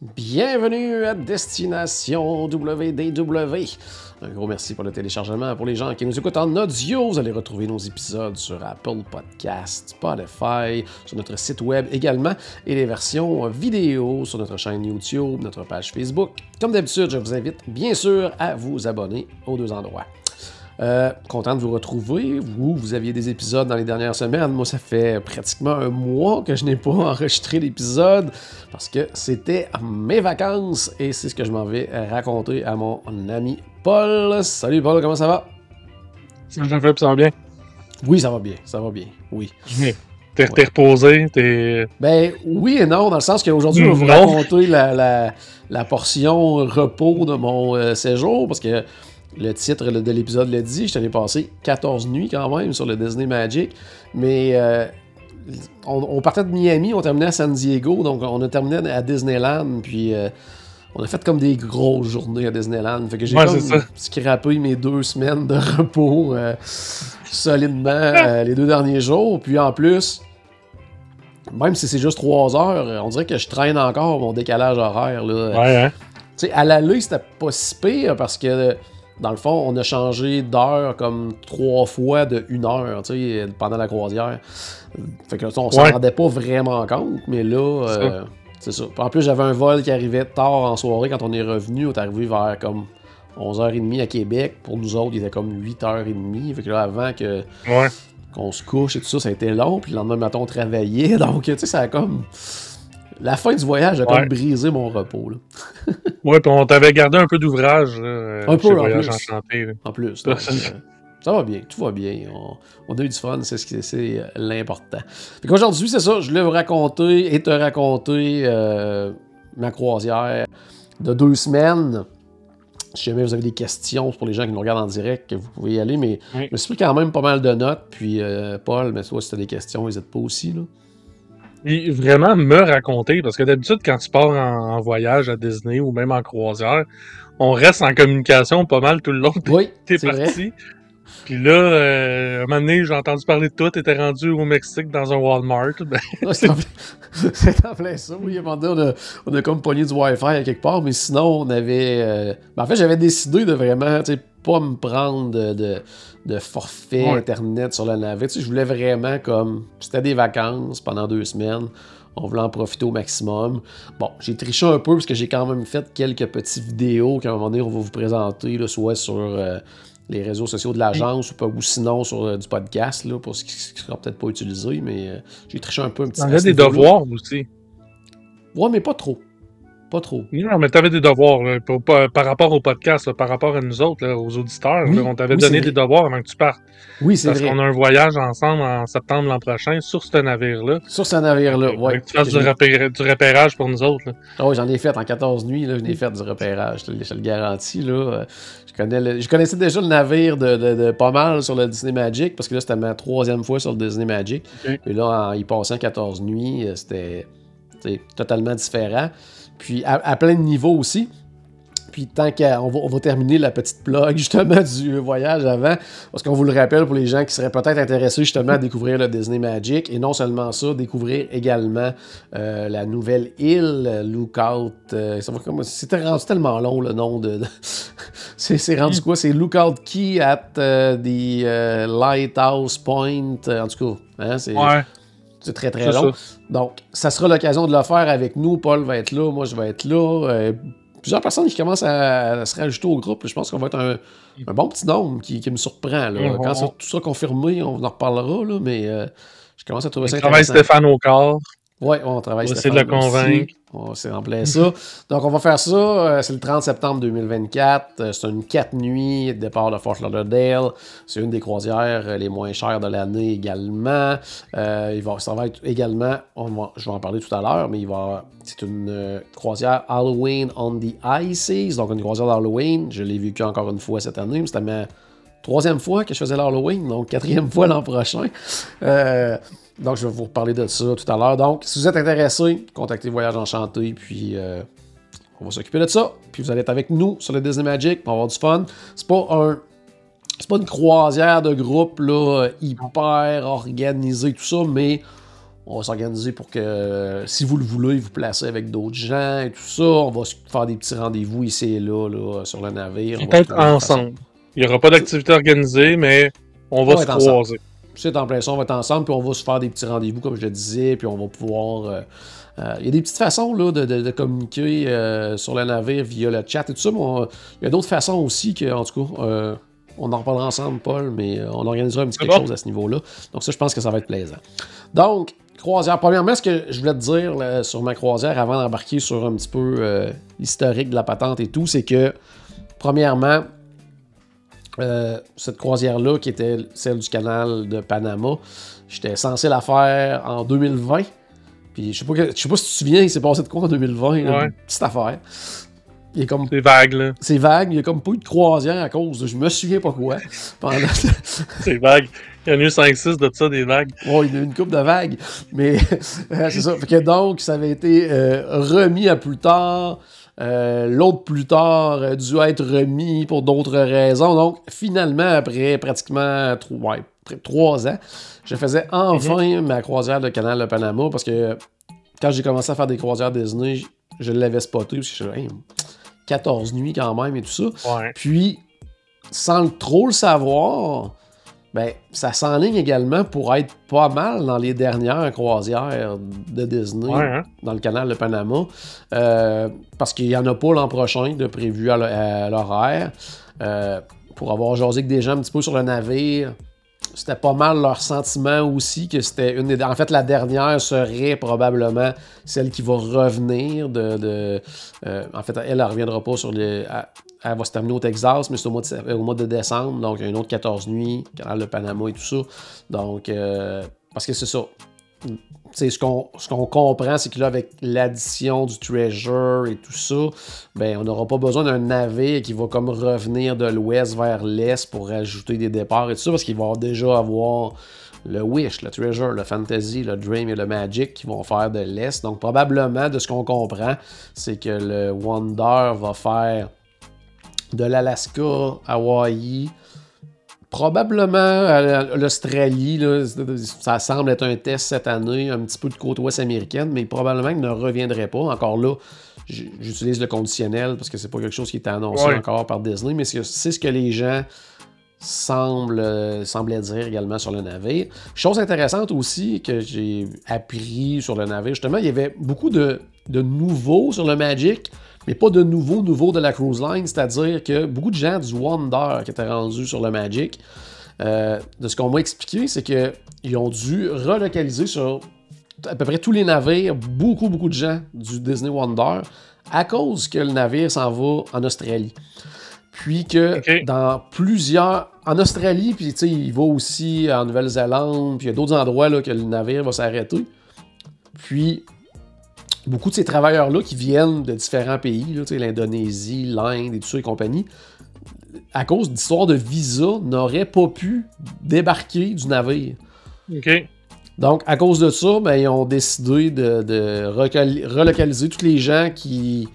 Bienvenue à Destination WDW. Un gros merci pour le téléchargement. Pour les gens qui nous écoutent en audio, vous allez retrouver nos épisodes sur Apple Podcast, Spotify, sur notre site web également et les versions vidéo sur notre chaîne YouTube, notre page Facebook. Comme d'habitude, je vous invite bien sûr à vous abonner aux deux endroits. Euh, content de vous retrouver. Vous, vous aviez des épisodes dans les dernières semaines. Moi, ça fait pratiquement un mois que je n'ai pas enregistré d'épisode parce que c'était mes vacances et c'est ce que je m'en vais raconter à mon ami Paul. Salut Paul, comment ça va? Ça fait ça va bien? Oui, ça va bien, ça va bien, oui. T'es t'es reposé, t'es. Ben oui et non, dans le sens qu'aujourd'hui, je vais vous raconter la, la- la portion repos de mon euh, séjour, parce que le titre de l'épisode le dit, je t'en ai passé 14 nuits quand même sur le Disney Magic, mais euh, on, on partait de Miami, on terminait à San Diego, donc on a terminé à Disneyland, puis euh, on a fait comme des grosses journées à Disneyland, fait que j'ai Ouais, comme scrappé mes deux semaines de repos euh, solidement les deux derniers jours, puis en plus... Même si c'est juste 3 heures, on dirait que je traîne encore mon décalage horaire. Là. Ouais, hein? Tu sais, à l'aller, c'était pas si pire parce que, dans le fond, on a changé d'heure comme trois fois de une heure, tu sais, pendant la croisière. Fait que, on s'en Ouais. rendait pas vraiment compte, mais là, C'est euh, c'est ça. En plus, j'avais un vol qui arrivait tard en soirée quand on est revenu. On est arrivé vers comme 11h30 à Québec. Pour nous autres, il était comme 8h30. Fait que là, avant que Ouais. qu'on se couche et tout ça, ça a été long. Puis le lendemain matin, on travaillait. Donc, tu sais, ça a comme. La fin du voyage a Ouais. comme brisé mon repos, là. Ouais, puis on t'avait gardé un peu d'ouvrage. Un peu, en plus. Enchanté, là. En plus. Ça, donc, ça- euh, ça va bien, tout va bien. On, on a eu du fun, c'est ce qui c'est euh, l'important. Fait qu'aujourd'hui, c'est ça, je voulais vous raconter et te raconter euh, ma croisière de deux semaines. Si jamais vous avez des questions pour les gens qui nous regardent en direct, vous pouvez y aller, mais Oui. je me suis pris quand même pas mal de notes. Puis, euh, Paul, mais toi, si tu as des questions, n'hésite pas aussi. Là. Puis vraiment me raconter, parce que d'habitude, quand tu pars en, en voyage à Disney ou même en croisière, on reste en communication pas mal tout le long Oui, t'es vrai. parti. Puis là, euh, un moment donné, j'ai entendu parler de toi, t'étais rendu au Mexique dans un Walmart. Ben, c'est en plein- en plein ça. Oui, à un moment donné, on a, on a comme pogné du Wi-Fi à quelque part, mais sinon, on avait. euh, ben, en fait, j'avais décidé de vraiment, pas me prendre de, de, de forfait Ouais. Internet sur la navette. Tu sais, je voulais vraiment comme. C'était des vacances pendant deux semaines. On voulait en profiter au maximum. Bon, j'ai triché un peu parce que j'ai quand même fait quelques petites vidéos qu'à un moment donné, on va vous présenter, là, soit sur euh, les réseaux sociaux de l'agence ou, ou sinon sur euh, du podcast, là, pour ce qui ne sera peut-être pas utilisé, mais euh, j'ai triché un peu un petit ce des devoirs aussi. Ouais, mais pas trop. Pas trop. Non, mais t'avais des devoirs là, pour- par, par rapport au podcast, là, par rapport à nous autres, là, aux auditeurs. Oui, on t'avait oui, donné des devoirs avant que tu partes. Oui, c'est Parce vrai. qu'on a un voyage ensemble en septembre l'an prochain sur ce navire-là. Sur ce navire-là, Fait ouais. que tu fasses du, j'ai- repéra- du repérage pour nous autres. ouais, j'en ai fait en 14 nuits, là, j'en ai fait du repérage, je te, le- garantis. Là. Euh, Je, connais le- je connaissais déjà le navire de, de- de pas mal sur le Disney Magic, parce que là, c'était ma troisième fois sur le Disney Magic. Et là, en y passant 14 nuits, euh, c'était tu totalement différent. Puis à, plein de niveaux aussi. Puis tant qu'on va, terminer la petite plug justement du voyage avant, parce qu'on vous le rappelle pour les gens qui seraient peut-être intéressés justement à découvrir le Disney Magic, et non seulement ça, découvrir également euh, la nouvelle île, Lookout. euh, C'était rendu tellement long le nom de. c'est rendu quoi? C'est Lookout Key at euh, the Lighthouse Point. en tout cas, hein, Ouais, c'est très très long. ça. Donc, ça sera l'occasion de le faire avec nous. Paul va être là, moi je vais être là. euh, plusieurs personnes qui commencent à, à se rajouter au groupe. Je pense qu'on va être un, un bon petit nombre qui, qui me surprend. Là. Mhm. Quand ça- tout sera confirmé, on en reparlera, là, mais euh, je commence à trouver ça Travaille intéressant. Stéphane au corps. Oui, on travaille On va essayer de le convaincre. C'est en plein ça. Donc, on va faire ça. euh, c'est le 30 septembre 2024. Euh, c'est une 4 nuits, départ de Fort Lauderdale. C'est une des croisières euh, les moins chères de l'année également. Euh, il va, ça va être également, on va- je vais en parler tout à l'heure, mais il va, c'est une croisière Halloween on the Ices. Donc, une croisière d'Halloween. Je l'ai vécu encore une fois cette année, mais c'était ma troisième fois que je faisais l'Halloween, donc quatrième fois l'an prochain. Euh, donc, je vais vous reparler de ça tout à l'heure. Donc, si vous êtes intéressé, contactez Voyage Enchanté, puis euh, on va s'occuper de ça. Puis vous allez être avec nous sur le Disney Magic, on va avoir du fun. C'est pas un. C'est pas une croisière de groupe là, hyper organisée, tout ça, mais on va s'organiser pour que, si vous le voulez, vous placez avec d'autres gens et tout ça. On va faire des petits rendez-vous ici et là, là sur le navire. Peut-être ensemble. Il n'y aura pas d'activité organisée, mais on va se ensemble. C'est en plein ça, on va être ensemble, puis on va se faire des petits rendez-vous, comme je le disais, puis on va pouvoir. euh, euh, Il y a des petites façons là, de, de- de communiquer euh, sur le navire via le chat et tout ça, mais il y a d'autres façons aussi que, en tout cas, on en reparlera ensemble, Paul, mais on organisera un petit quelque bon. chose à ce niveau-là. Donc, ça, je pense que ça va être plaisant. Donc, croisière. Premièrement, ce que je voulais te dire là, sur ma croisière avant d'embarquer sur un petit peu l'historique de la patente et tout, c'est que, premièrement, euh, cette croisière-là, qui était celle du canal de Panama, j'étais censé la faire en 2020. Puis je sais pas, que- je sais pas si tu te souviens, il s'est passé de quoi en 2020, là, Ouais. une petite affaire. Il est comme C'est vague, là. c'est vague, il y a comme pas eu de croisière à cause de je me souviens pas quoi. Pendant... C'est vague. Il y en a eu 5-6 de ça, des vagues. Bon, il y a eu une coupe de vagues, mais euh, c'est ça. Fait que donc, ça avait été euh, remis à plus tard. Euh, L'autre plus tard a dû être remis pour d'autres raisons. Donc, finalement, après pratiquement trois, ouais, trois ans, je faisais enfin ma croisière de canal de Panama parce que quand j'ai commencé à faire des croisières Disney, je l'avais spoté parce que je suis hey, 14 nuits quand même et tout ça. Ouais. Puis, sans trop le savoir, ben, ça s'enligne également pour être pas mal dans les dernières croisières de Disney Ouais, hein? dans le canal de Panama. Euh, parce qu'il n'y en a pas l'an prochain de prévu à l'horaire. Euh, pour avoir jasé avec des gens un petit peu sur le navire, c'était pas mal leur sentiment aussi que c'était une des... En fait, la dernière serait probablement celle qui va revenir de... de- euh, en fait, elle, elle reviendra pas sur les... elle va se terminer au Texas, mais c'est au mois, de, décembre, donc une autre 14 nuits, canal de Panama et tout ça. Donc, euh, parce que c'est ça. Tu sais, ce qu'on ce qu'on comprend, c'est que là, avec l'addition du Treasure et tout ça, ben, on n'aura pas besoin d'un navire qui va comme revenir de l'ouest vers l'est pour rajouter des départs et tout ça, parce qu'il va déjà avoir le Wish, le Treasure, le Fantasy, le Dream et le Magic qui vont faire de l'est. Donc, probablement, de ce qu'on comprend, c'est que le Wonder va faire de l'Alaska, Hawaï, Probablement à l'Australie, ça semble être un test cette année, un petit peu de côte ouest américaine, mais probablement qu'il ne reviendrait pas. Encore là, j'utilise le conditionnel parce que c'est pas quelque chose qui est annoncé Ouais. encore par Disney, mais c'est ce que les gens semblent, euh, semblaient dire également sur le navire. Chose intéressante aussi que j'ai appris sur le navire, justement, il y avait beaucoup de, de nouveaux sur le Magic, mais pas de nouveaux nouveaux de la cruise line, c'est-à-dire que beaucoup de gens du Wonder qui étaient rendus sur le Magic, euh, de ce qu'on m'a expliqué, c'est qu'ils ont dû relocaliser sur à peu près tous les navires, beaucoup, beaucoup de gens du Disney Wonder, à cause que le navire s'en va en Australie. Puis que dans plusieurs. En Australie, puis tu sais, il va aussi en Nouvelle-Zélande, puis il y a d'autres endroits là, que le navire va s'arrêter. Puis beaucoup de ces travailleurs-là qui viennent de différents pays, l'Indonésie, l'Inde et tout ça et compagnie, à cause d'histoires de visa, n'auraient pas pu débarquer du navire. OK. Donc, à cause de ça, ben, ils ont décidé de, de relocaliser tous les gens qui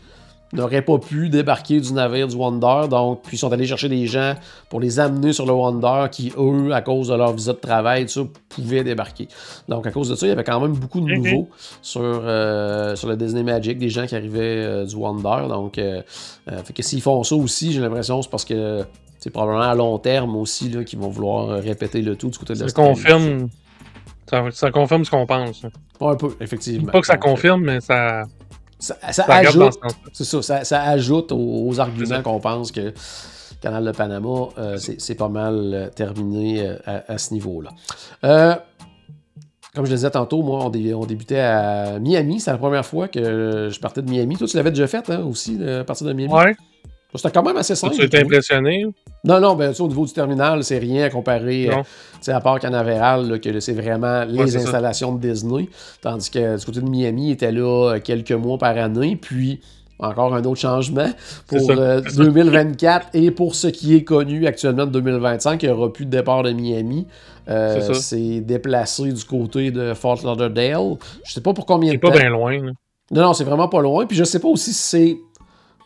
n'auraient pas pu débarquer du navire du Wonder. Donc, puis ils sont allés chercher des gens pour les amener sur le Wonder qui, eux, à cause de leur visa de travail, tout ça, pouvaient débarquer. Donc, à cause de ça, il y avait quand même beaucoup de Mhm. nouveaux sur, euh, sur le Disney Magic, des gens qui arrivaient euh, du Wonder. Donc, euh, fait que s'ils font ça aussi, j'ai l'impression c'est parce que c'est probablement à long terme aussi là, qu'ils vont vouloir répéter le tout du côté de Ça l'Australie. confirme. Ça, ça confirme ce qu'on pense. Un peu, effectivement. Pas que ça confirme, mais ça, Ça, ça ajoute, ça, ça, ça ajoute aux, arguments qu'on pense que le Canal de Panama, euh, c'est pas mal euh, terminé euh, à, à ce niveau-là. Euh, comme je le disais tantôt, moi, on, dé- on débutait à Miami. C'est la première fois que je partais de Miami. Toi, tu l'avais déjà fait hein, aussi, à partir de Miami? Ouais. C'était quand même assez simple. Tu trouvais. impressionné? Non, non, ben, au niveau du terminal, c'est rien à comparer, euh, à part Canaveral, là, que c'est vraiment les ça. installations de Disney. Tandis que du côté de Miami, il était là euh, quelques mois par année. Puis, encore un autre changement pour C'est ça, euh, c'est ça. 2024 et pour ce qui est connu actuellement de 2025, il n'y aura plus de départ de Miami. Euh, C'est ça. c'est déplacé du côté de Fort Lauderdale. Je sais pas pour combien de C'est pas temps. bien loin. là. Non, non, c'est vraiment pas loin. Puis je sais pas aussi si c'est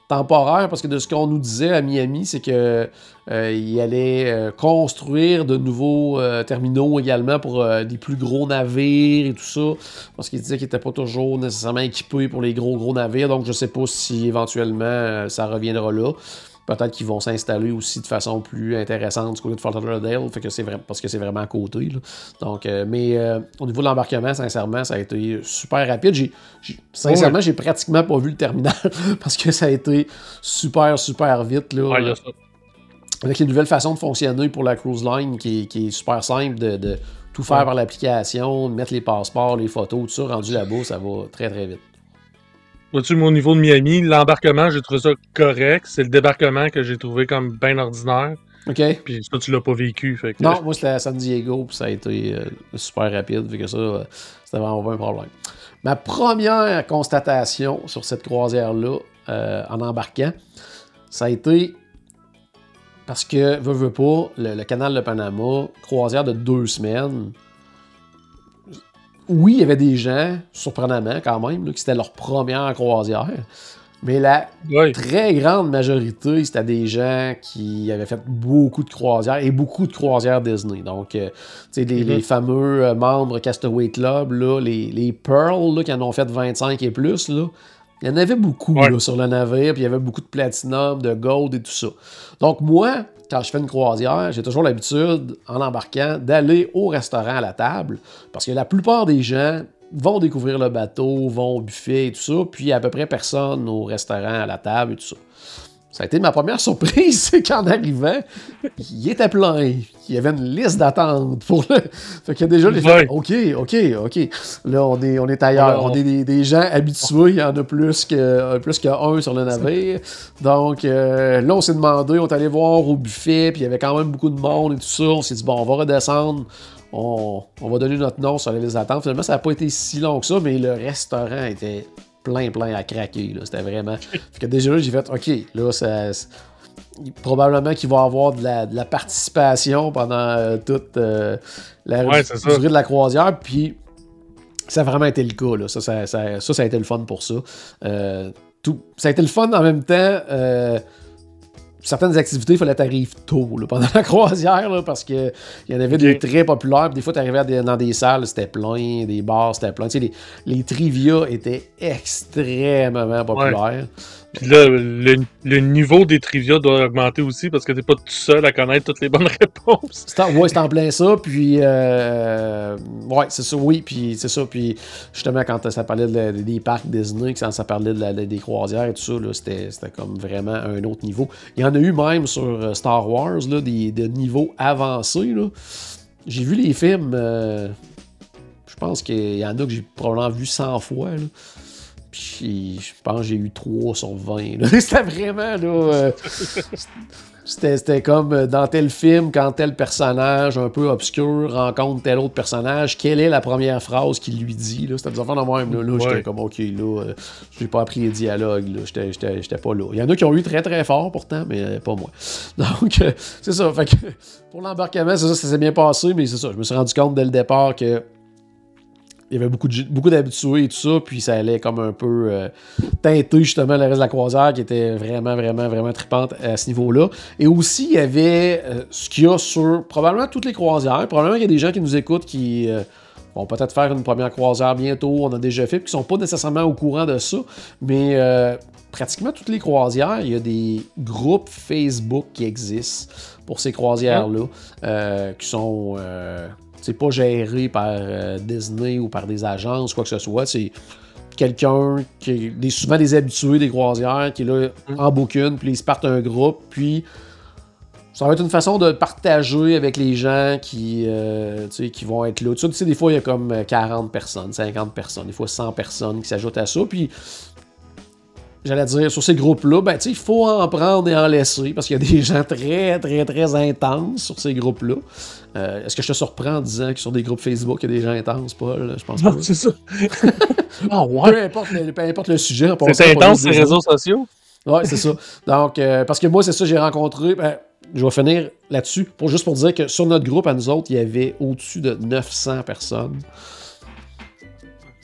temporaire, parce que de ce qu'on nous disait à Miami, c'est que euh, allait euh, construire de nouveaux euh, terminaux également pour des plus gros navires et tout ça. Parce qu'il disait qu'il n'était pas toujours nécessairement équipé pour les gros gros navires. Donc je sais pas si éventuellement ça reviendra là. Peut-être qu'ils vont s'installer aussi de façon plus intéressante du côté de Fort Lauderdale, fait que c'est vrai, parce que c'est vraiment à côté. là. Donc, euh, mais euh, au niveau de l'embarquement, sincèrement, ça a été super rapide. J'ai, j'ai- sincèrement, j'ai pratiquement pas vu le terminal parce que ça a été super, super vite. Là, Ouais, avec une nouvelle façon de fonctionner pour la cruise line qui est, qui est super simple de, de tout faire Ouais. par l'application, mettre les passeports, les photos, tout ça, rendu là-bas, ça va très très vite. Vois-tu, au niveau de Miami, l'embarquement, j'ai trouvé ça correct. C'est le débarquement que j'ai trouvé comme bien ordinaire. OK? Puis ça, tu l'as pas vécu. Fait que, Non, moi c'était à San Diego, puis ça a été euh, super rapide, vu que ça, euh, c'était vraiment pas un problème. Ma première constatation sur cette croisière-là, euh, en embarquant, ça a été parce que, veux, veux pas, le, le canal de Panama, croisière de deux semaines, oui, il y avait des gens, surprenamment quand même, là, que c'était leur première croisière, mais la très grande majorité, c'était des gens qui avaient fait beaucoup de croisières et beaucoup de croisières Disney. Donc, euh, tu sais, les, Mhm. les fameux euh, membres Castaway Club, là, les, les Pearl, là, qui en ont fait 25 et plus, là, il y en avait beaucoup Ouais. là, sur le navire, puis il y avait beaucoup de platinum, de gold et tout ça. Donc, moi, quand je fais une croisière, j'ai toujours l'habitude, en embarquant, d'aller au restaurant à la table, parce que la plupart des gens vont découvrir le bateau, vont au buffet et tout ça, puis il y a à peu près personne au restaurant à la table et tout ça. Ça a été ma première surprise, c'est qu'en arrivant, il était plein. Il y avait une liste d'attente pour le. Fait que déjà, fait Ouais. OK, OK, OK. Là, on est, on est ailleurs. On est des, des gens habitués. Il y en a plus que plus qu'un sur le navire. Donc, euh, là, on s'est demandé, on est allé voir au buffet, puis il y avait quand même beaucoup de monde et tout ça. On s'est dit, bon, on va redescendre. On, on va donner notre nom sur la liste d'attente. Finalement, ça n'a pas été si long que ça, mais le restaurant était plein, plein à craquer. C'était vraiment. Fait que déjà là, j'ai fait, OK, là, ça. Probablement qu'il va y avoir de la, de la participation pendant euh, toute euh, la Ouais, durée de la croisière. Puis ça a vraiment été le cas. Là. Ça, ça, ça, ça, ça a été le fun pour ça. Euh, tout, ça a été le fun en même temps. Certaines activités, il fallait que t'arrives tôt là, pendant la croisière là, parce qu'il y en avait des très populaires. Des fois, tu arrivais dans des salles, c'était plein, des bars, c'était plein. Tu sais, les, les trivia étaient extrêmement populaires. Puis là, le, niveau des trivia doit augmenter aussi parce que t'es pas tout seul à connaître toutes les bonnes réponses. En, ouais, c'était en plein ça, puis euh, ouais, c'est ça, oui, puis c'est ça, puis justement quand ça parlait de la- des parcs Disney, quand ça parlait de la- des croisières et tout ça, là, c'était, c'était comme vraiment un autre niveau. Il y en a eu même sur euh, Star Wars, là, des, niveaux avancés, là. J'ai vu les films, euh, je pense qu'il y en a que j'ai probablement vu 100 fois. Je pense que j'ai eu 3 sur 20. là. C'était vraiment là. euh, c'était, comme euh, dans tel film, quand tel personnage un peu obscur rencontre tel autre personnage, quelle est la première phrase qu'il lui dit? C'était des enfants de même. Là, Là, j'étais comme, OK, là, euh, j'ai pas appris les dialogues. J'étais, pas là. Il y en a qui ont eu très très fort pourtant, mais euh, pas moi. Donc, c'est ça. Fait que, pour l'embarquement, c'est ça, ça s'est bien passé, mais c'est ça. Je me suis rendu compte dès le départ que il y avait beaucoup, de, beaucoup d'habitués et tout ça, puis ça allait comme un peu euh, teinter justement le reste de la croisière qui était vraiment, vraiment, vraiment tripante à ce niveau-là. Et aussi, il y avait euh, ce qu'il y a sur probablement toutes les croisières. Probablement qu'il y a des gens qui nous écoutent qui euh, vont peut-être faire une première croisière bientôt, on a déjà fait, puis qui sont pas nécessairement au courant de ça, mais pratiquement toutes les croisières, il y a des groupes Facebook qui existent pour ces croisières-là, qui sont... euh, c'est pas géré par euh, Disney ou par des agences, quoi que ce soit. C'est quelqu'un qui est souvent des habitués des croisières qui est là en bouquine, puis ils se partent un groupe, puis ça va être une façon de partager avec les gens qui, euh, qui vont être là. Tu sais, des fois, il y a comme 40 personnes, 50 personnes, des fois 100 personnes qui s'ajoutent à ça. Puis, j'allais dire, sur ces groupes-là, ben, tu sais, il faut en prendre et en laisser parce qu'il y a des gens très, très, très intenses sur ces groupes-là. Euh, Est-ce que je te surprends en disant que sur des groupes Facebook, il y a des gens intenses, Paul? Je pense pas. C'est ça. Ah Peu importe le, peu importe le sujet. C'est intense, des réseaux sociaux? Ouais, c'est ça. Donc, euh, parce que moi, c'est ça, j'ai rencontré. ben, je vais finir là-dessus, pour, juste pour dire que sur notre groupe, à nous autres, il y avait au-dessus de 900 personnes.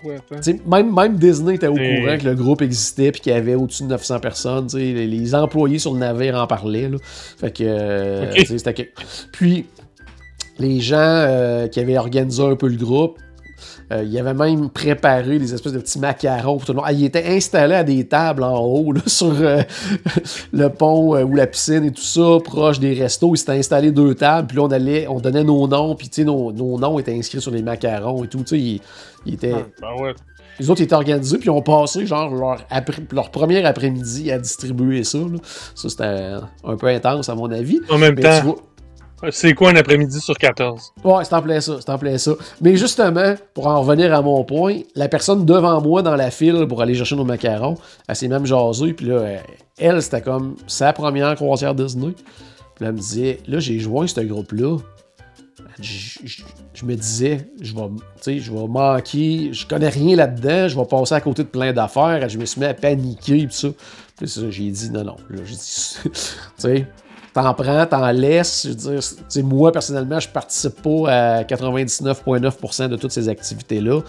Ouais, même, même Disney était au Et- courant que le groupe existait puis qu'il y avait au-dessus de 900 personnes. Les, les employés sur le navire en parlaient. Là. Fait que. euh, Ok. tu sais, c'était que- Puis, les gens euh, qui avaient organisé un peu le groupe, euh, ils avaient même préparé des espèces de petits macarons pour tout le monde. Ah, ils étaient installés à des tables en haut, là, sur euh, le pont euh, ou la piscine et tout ça, proche des restos. Ils s'étaient installés deux tables, puis là, on, allait, on donnait nos noms, puis tu sais, nos, nos noms étaient inscrits sur les macarons et tout. Ils, étaient. Ben ouais. Les autres ils étaient organisés, puis ils ont passé genre leur, après- leur premier après-midi à distribuer ça. là. Ça, c'était un peu intense, à mon avis. En même Mais tu temps, vois- c'est quoi un après-midi sur 14? Ouais, c'est en plein ça, c'est en plein ça. Mais justement, pour en revenir à mon point, la personne devant moi dans la file pour aller chercher nos macarons, elle s'est même jasée, puis là, elle- elle, c'était comme sa première croisière Disney. Puis là, elle me disait, là, j'ai joint ce groupe-là. Je, me disais, je vais, je vais manquer, je connais rien là-dedans, je vais passer à côté de plein d'affaires. Je me suis mis à paniquer, puis ça. Puis ça, j'ai dit, non, non. J'ai dit, tu sais, t'en prends, t'en laisses. Je veux dire, tu sais, moi, personnellement, je participe pas à 99,9% de toutes ces activités-là.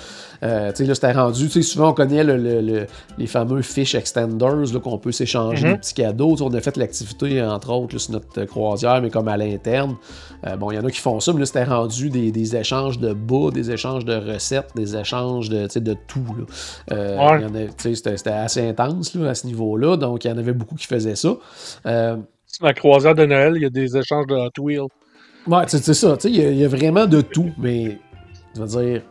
Euh, tu sais, là, c'était rendu, tu sais, souvent, on connaît le- le- le- les fameux fish extenders, qu'on peut s'échanger Mhm. des petits cadeaux. On a fait l'activité, entre autres, là, sur notre euh, croisière, mais comme à l'interne. Euh, bon, il y en a qui font ça, mais là, c'était rendu des, des échanges de bas, des échanges de recettes, des échanges de, de tout. Euh, Ouais. c'était assez intense, là, à ce niveau-là. Donc, il y en avait beaucoup qui faisaient ça. La croisière de Noël, il y a des échanges de Hot Wheels. Ouais, c'est ça. Tu sais, il y a- il y, a vraiment de tout, mais je veux dire,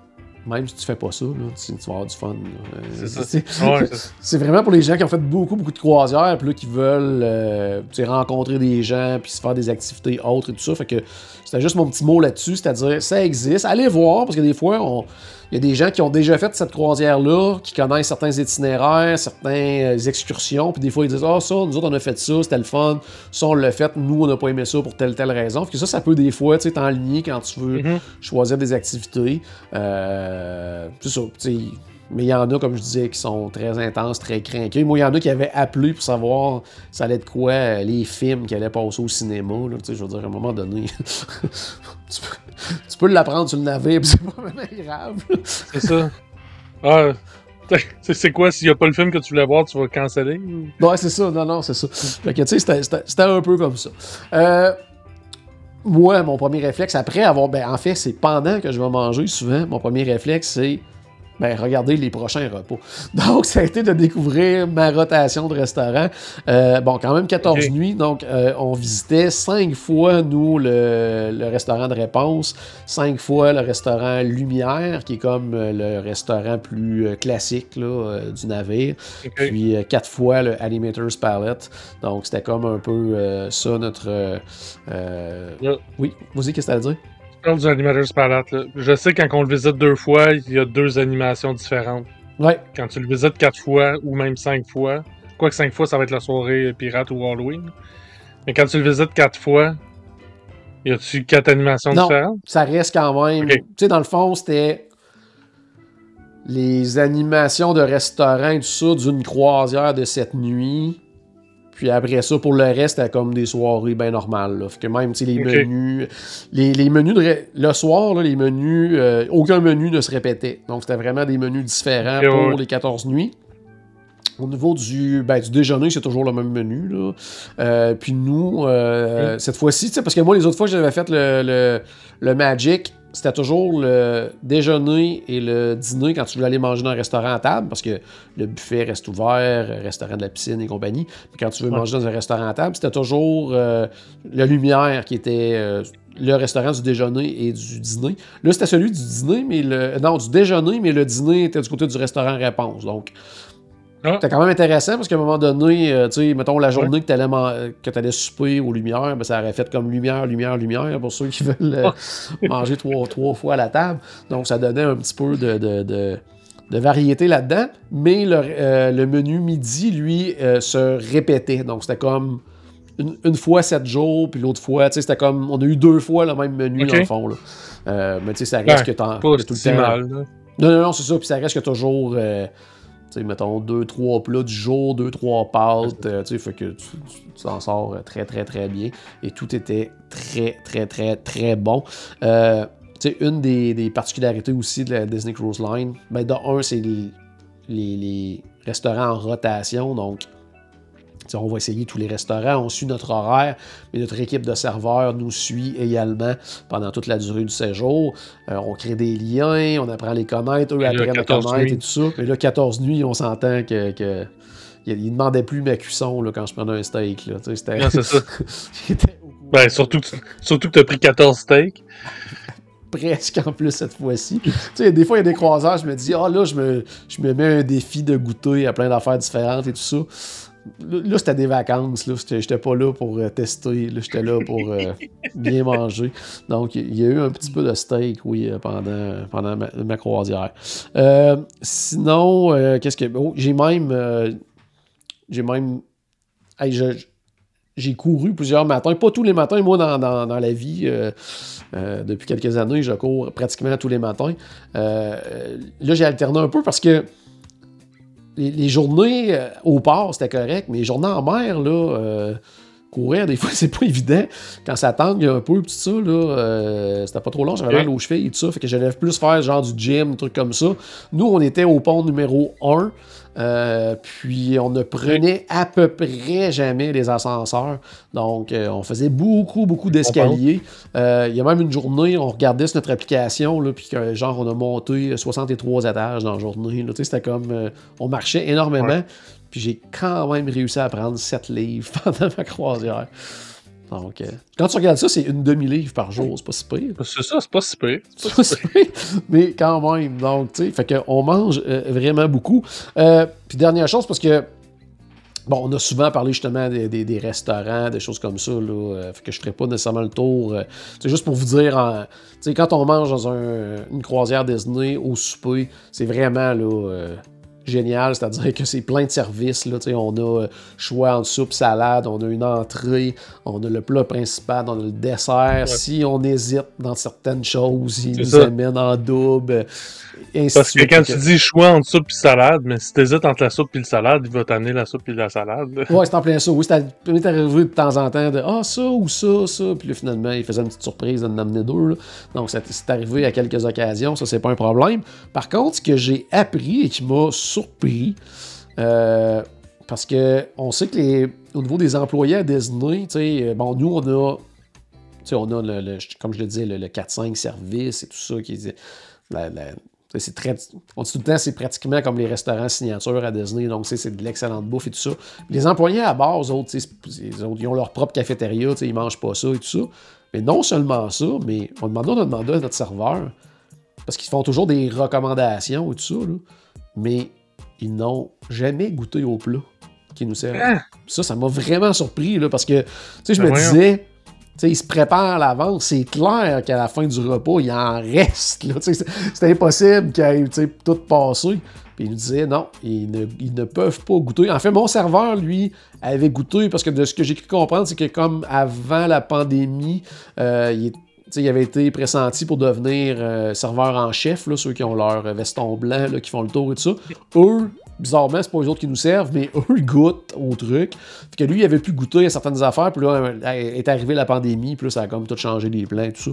même si tu fais pas ça, là, tu, tu vas avoir du fun. Euh, C'est Ouais, vraiment pour les gens qui ont fait beaucoup, beaucoup de croisières, puis là, qui veulent euh, tu rencontrer des gens, puis se faire des activités autres et tout ça. Fait que c'était juste mon petit mot là-dessus, c'est-à-dire, ça existe. Allez voir, parce que des fois, on- il y a des gens qui ont déjà fait cette croisière-là, qui connaissent certains itinéraires, certaines euh, excursions, puis des fois, ils disent Ah, ça, nous autres, on a fait ça, c'était le fun. Ça, on l'a fait, nous, on n'a pas aimé ça pour telle, telle raison. Que ça, ça peut des fois, t'enligner quand tu veux Mhm. choisir des activités. Euh, c'est ça, tu sais. Mais il y en a, comme je disais, qui sont très intenses, très craqués. Moi, il y en a qui avaient appelé pour savoir ça allait de quoi euh, les films qui allaient passer au cinéma. Là, Tu sais, je veux dire, à un moment donné, tu, peux, tu peux l'apprendre sur le navire, puis c'est pas vraiment grave. C'est ça. Ah, c'est quoi, s'il n'y a pas le film que tu voulais voir, tu vas canceller? ou- Ouais, c'est ça, non, non, c'est ça. Fait que, tu sais, c'était un peu comme ça. Euh, moi, mon premier réflexe, après avoir. Ben, en fait, c'est pendant que je vais manger souvent, mon premier réflexe, c'est. Ben, regarder les prochains repas. Donc, ça a été de découvrir ma rotation de restaurant. Euh, bon, quand même 14 Ok. nuits. Donc, euh, on visitait 5 fois, nous, le, le restaurant de réponse, 5 fois le restaurant Lumière, qui est comme euh, le restaurant plus euh, classique là, euh, du navire. Puis quatre fois le Animator's Palette. Donc c'était comme un peu ça notre. Yeah. Oui, vas-y, qu'est-ce que t'as à dire? Je parle du là. Je sais quand on le visite deux fois, il y a deux animations différentes. Ouais, Quand tu le visites quatre fois ou même cinq fois, quoique cinq fois, ça va être la soirée pirate ou Halloween. Mais quand tu le visites quatre fois, y a-tu quatre animations Non. différentes? ça reste quand même. Tu sais, dans le fond, c'était les animations de restaurant et tout ça d'une croisière de cette nuit. Puis après ça, pour le reste, c'était comme des soirées bien normales. Là. Fait que même, les menus... Les, les menus de... Le soir, là, les menus... euh, aucun menu ne se répétait. Donc, c'était vraiment des menus différents pour ouais. les 14 nuits. Au niveau du, ben, du déjeuner, c'est toujours le même menu. Là. Euh, puis nous, euh, cette fois-ci, parce que moi, les autres fois, j'avais fait le, le, le Magic, c'était toujours le déjeuner et le dîner quand tu voulais aller manger dans un restaurant à table, parce que le buffet reste ouvert, restaurant de la piscine et compagnie. Puis quand tu veux Ouais. manger dans un restaurant à table, c'était toujours euh, la lumière qui était euh, le restaurant du déjeuner et du dîner. Là, c'était celui du dîner, mais le. Non, du déjeuner, mais le dîner était du côté du restaurant réponse. Donc, Ah. c'était quand même intéressant parce qu'à un moment donné, euh, tu sais, mettons la journée que tu allais, que allais souper aux lumières, ben, ça aurait fait comme lumière, lumière, lumière pour ceux qui veulent euh, manger trois, trois fois à la table. Donc ça donnait un petit peu de, de, de- de variété là-dedans. Mais le, euh, le menu midi, lui, se répétait. Donc c'était comme une, une fois sept jours, puis l'autre fois, tu sais, c'était comme. On a eu deux fois le même menu dans le fond. Là. Mais tu sais, ça reste Ouais, que t'en. Tout le temps- mal. non, non, non, c'est ça. Puis ça reste que toujours, sais, mettons, deux, trois plats du jour, deux, trois pâtes. euh, tu sais, fait que tu t'en sors euh, très, très, très bien. Et tout était très, très, très, très bon. Euh, tu sais, une des, des particularités aussi de la Disney Cruise Line, ben, de un, c'est les, les, les restaurants en rotation. Donc, tu on va essayer tous les restaurants, on suit notre horaire, mais notre équipe de serveurs nous suit également pendant toute la durée du séjour. Euh, on crée des liens, on apprend à les connaître, eux apprennent à 14 connaître et tout ça. Mais là, 14 nuits, on s'entend que. que il ne demandait plus ma cuisson là, quand je prenais un steak. Là. Tu C'était... Non, c'est ça. Ben, surtout que, surtout que t'as pris 14 steaks. presque en plus cette fois-ci. tu sais, des fois, il y a des croiseurs, je me dis, ah là, je me, je me mets un défi de goûter à plein d'affaires différentes et tout ça. Là, c'était des vacances, là. J'étais, pas là pour euh, tester, là. J'étais là pour euh, bien manger. Donc, il y a eu un petit peu de steak, oui, euh, pendant, pendant ma, ma croisière. Euh, sinon, euh, qu'est-ce que. oh, j'ai même. j'ai même. hey, je- j'ai couru plusieurs matins, pas tous les matins, moi dans, dans- dans la vie, euh, euh, depuis quelques années, je cours pratiquement tous les matins. Euh, là, j'ai alterné un peu parce que les, les journées euh, au port, c'était correct, mais les journées en mer, là, euh, courir, des fois, c'est pas évident. Quand ça tangue un peu, tout ça, là, euh, c'était pas trop long, j'avais mal aux chevilles et tout ça, fait que j'allais plus faire genre du gym, trucs comme ça. Nous, on était au pont numéro 1, euh, puis on ne prenait à peu près jamais les ascenseurs. Donc, euh, on faisait beaucoup, beaucoup d'escaliers. Euh, Il y a même une journée, on regardait sur notre application, là, puis que, genre, on a monté 63 étages dans la journée. C'était comme. on marchait énormément. Ouais. Puis j'ai quand même réussi à prendre 7 livres pendant ma croisière. Donc, euh, quand tu regardes ça, c'est une demi-livre par jour. C'est pas si pire. C'est ça, c'est pas si pire. C'est pas si pire, mais quand même. Donc, tu sais, fait qu'on mange euh, vraiment beaucoup. Euh, puis dernière chose, parce que Bon, on a souvent parlé justement des, des- des restaurants, des choses comme ça, là. euh, fait que je ferai pas nécessairement le tour. euh, c'est juste pour vous dire, tu sais, quand on mange dans un- une croisière Disney au souper, c'est vraiment là, euh, génial. C'est-à-dire que c'est plein de services. Là, tu on a euh, choix entre soupe, salade, on a une entrée, on a le plat principal, on a le dessert. Si on hésite dans certaines choses, ils C'est nous ça. amènent en double. Parce que quand tu dis choix entre soupe et salade, mais si t'hésites entre la soupe et le salade, il va t'amener la soupe et la salade. Ouais, c'est en plein ça. Oui, m'est arrivé de temps en temps de Ah, ça ou ça, ça. Puis là, finalement, il faisait une petite surprise de nous amener deux. là. Donc, c'est arrivé à quelques occasions. Ça, c'est pas un problème. Par contre, ce que j'ai appris et qui m'a surpris, euh, parce que on sait que les, au niveau des employés à Disney, euh, bon, nous, on a. le, comme je le disais, le, le 4-5 service et tout ça qui la- c'est très, on dit tout le temps, c'est pratiquement comme les restaurants signature à Disney, donc c'est de l'excellente bouffe et tout ça. Les employés à bord, eux autres, ils ont leur propre cafétéria, ils mangent pas ça et tout ça. Mais non seulement ça, mais on demandait, on a demandé à notre serveur, parce qu'ils font toujours des recommandations et tout ça, mais ils n'ont jamais goûté au plat qui nous servent. Hein? Ça, ça m'a vraiment surpris, là, parce que, tu sais, je Ben me voyons. disais, tu sais, ils se préparent à l'avance. C'est clair qu'à la fin du repas, il en reste. C'est impossible qu'ils aient tout passé. Puis il nous disait non, ils ne, ils ne peuvent pas goûter. En fait, mon serveur, lui, avait goûté parce que de ce que j'ai cru comprendre, c'est que comme avant la pandémie, euh, il, il avait été pressenti pour devenir euh, serveur en chef, ceux qui ont leur veston blanc, qui font le tour et tout ça. Eux, bizarrement, c'est pas les autres qui nous servent, mais eux, goûtent au truc. Fait que lui, il avait pu goûter à certaines affaires, puis là, euh, est arrivée la pandémie, puis là, ça a comme tout changé les plans et tout ça.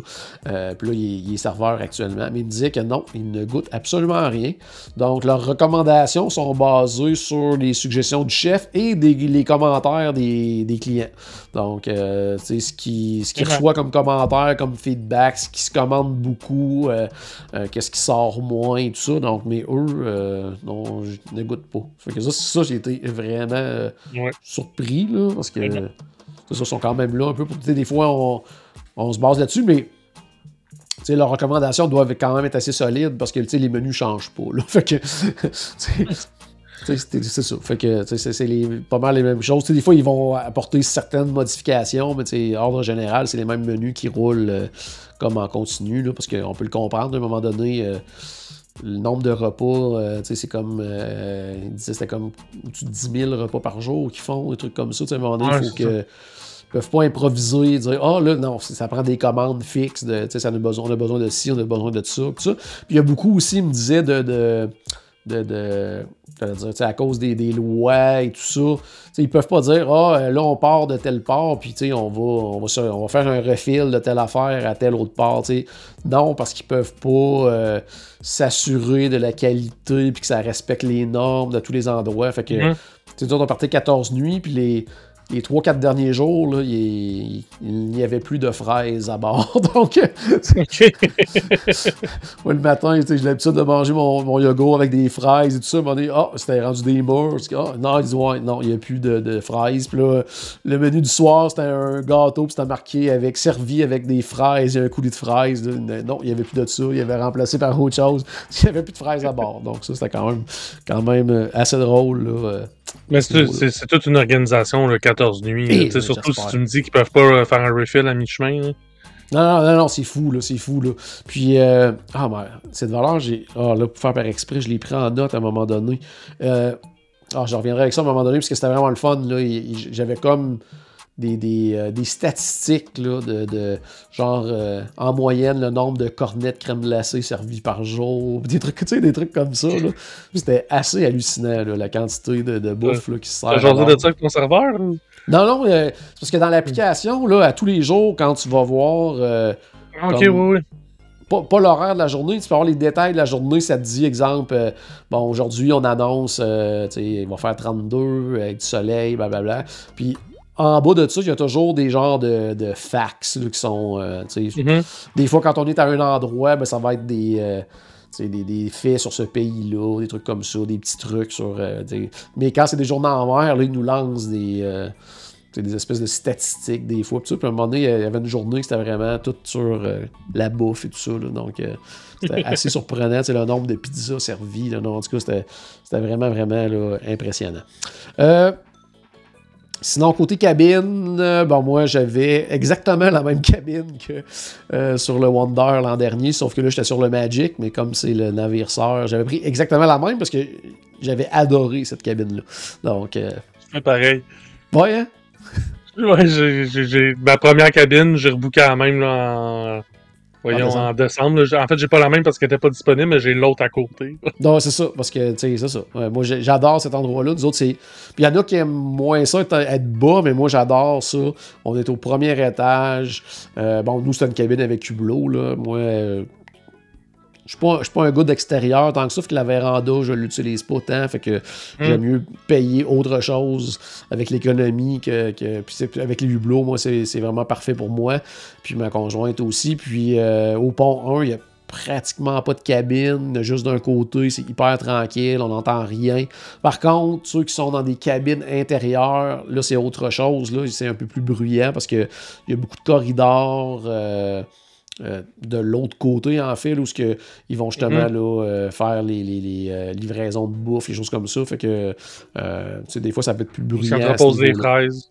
Euh, puis là, il est, serveur actuellement, mais il me disait que non, il ne goûte absolument rien. Donc, leurs recommandations sont basées sur les suggestions du chef et des, les commentaires des clients. Donc, euh, tu sais, ce qui, ce qui reçoit comme commentaire, comme feedback, ce qui se commande beaucoup, euh, euh, qu'est-ce qui sort moins et tout ça. Donc, mais eux, non, je ne goûte pas. Fait que ça, ça j'ai été vraiment Ouais. surpris, là, parce que c'est ça, ils sont quand même là un peu pour. tu sais, Des fois, on, on se base là-dessus, mais. tu sais, leurs recommandations doivent quand même être assez solides parce que tu sais, les menus changent pas. Là. Fait que, C'est ça. Fait que c'est pas mal les mêmes choses. Des fois, ils vont apporter certaines modifications, mais ordre général, c'est les mêmes menus qui roulent euh, comme en continu, là, parce qu'on peut le comprendre. À un moment donné, euh, le nombre de repas, euh, tu sais, c'est comme. Ils disaient c'était comme au-dessus de 10 000 repas par jour qu'ils font, des trucs comme ça. À un moment donné, il Ouais, faut c'est que. Ils peuvent pas improviser, dire Ah là, non, ça prend des commandes fixes, de, tu sais, ça en a besoin, on a besoin de ci, on a besoin de ça, tout ça. Puis il y a beaucoup aussi, il me disait, de. de de, de- j'allais dire, tu à cause des, des lois et tout ça, tu ils peuvent pas dire ah euh, là on part de telle part puis tu sais, on va on va se- on va faire un refil de telle affaire à telle autre part tu non parce qu'ils peuvent pas euh, s'assurer de la qualité puis que ça respecte les normes de tous les endroits. Fait que tu sais, nous autres, on partait 14 nuits puis les les 3-4 derniers jours, là, il n'y avait plus de fraises à bord. Donc, le matin, j'ai l'habitude de manger mon, mon yogourt avec des fraises et tout ça. À un moment donné, ah, c'était rendu des morts. Ah, non, ils ouais, non, il n'y a plus de, de fraises. Puis là, le menu du soir, c'était un gâteau, puis c'était marqué avec, servi avec des fraises, il y a un coulis de fraises. là. Non, il n'y avait plus de ça. Il avait remplacé par autre chose. Il n'y avait plus de fraises à bord. Donc, ça, c'était quand même, quand même euh, assez drôle, là. euh. Mais c'est c'est- c'est toute une organisation, le 14 nuits. Et, là. Tu sais, mais surtout si tu me dis qu'ils peuvent pas euh, faire un refill à mi-chemin. Non, non, non, non, c'est fou, là, c'est fou, là. Puis, euh, ah, ben, cette valeur, j'ai. Ah, là, pour faire par exprès, je l'ai pris en note à un moment donné. Euh, ah, je reviendrai avec ça à un moment donné, parce que c'était vraiment le fun, là. J'avais comme des, des, euh, des statistiques, là, de, de genre, en moyenne, le nombre de cornets de crème glacée servis par jour, des trucs, tu sais, des trucs comme ça, là. C'était assez hallucinant, là, la quantité de, de bouffe, là, qui se sert. Bord. de ça avec ton serveur? ou? Non, non, euh, c'est parce que dans l'application, là, à tous les jours, quand tu vas voir. euh, Ok, Comme- oui, oui. pas, pas l'horaire de la journée, tu peux avoir les détails de la journée, ça te dit, exemple, euh, bon, aujourd'hui, on annonce, euh, tu sais, il va faire 32 avec du soleil, blablabla. Puis en bas de ça, il y a toujours des genres de, de fax là, qui sont, euh, tu sais, Mhm. des fois, quand on est à un endroit, ben, ça va être des, des, des faits sur ce pays-là, des trucs comme ça, des petits trucs sur. Mais quand c'est des journées en mer, là, ils nous lancent des. Des espèces de statistiques des fois. Puis, à un moment donné, il y avait une journée que c'était vraiment tout sur euh, la bouffe et tout ça. là. donc, euh, c'était assez surprenant. le nombre de pizzas servies. Là, non, en tout cas, c'était c'était vraiment, vraiment là, impressionnant. Euh, Sinon, côté cabine, euh, bon, moi, j'avais exactement la même cabine que euh, sur le Wonder l'an dernier, sauf que là, j'étais sur le Magic, mais comme c'est le navire sœur, j'avais pris exactement la même parce que j'avais adoré cette cabine-là. Donc, euh, C'est pareil. ouais, hein? Ouais, j'ai- ma première cabine, j'ai rebooké la même là, en. Voyons, En décembre. en décembre. là. En fait, j'ai pas la même parce qu'elle était pas disponible, mais j'ai l'autre à côté. Non, c'est ça, parce que, tu sais, c'est ça. Ouais, moi, j'adore cet endroit-là. Nous autres, c'est. Puis il y en a qui aiment moins ça, être, être bas, mais moi, j'adore ça. On est au premier étage. Euh, bon, nous, c'est une cabine avec hublot, là. Moi, euh, je suis pas, je suis pas un gars d'extérieur. Tant que ça, fait que la véranda, je l'utilise pas tant, fait que j'aime mieux payer autre chose avec l'économie que, que- puis avec les hublots, moi, c'est c'est vraiment parfait pour moi, puis ma conjointe aussi, puis euh, au pont 1, il y a pratiquement pas de cabine, juste d'un côté, c'est hyper tranquille, on n'entend rien. Par contre, ceux qui sont dans des cabines intérieures, là, c'est autre chose, là, c'est un peu plus bruyant parce que il y a beaucoup de corridors, euh, euh, de l'autre côté, en fait, là, où ce que ils vont justement Mhm. là, euh, faire les, les- les, euh, livraisons de bouffe, les choses comme ça. Fait que, tu sais, des fois, ça peut être plus bruyant. Ce qu'entrepose des fraises.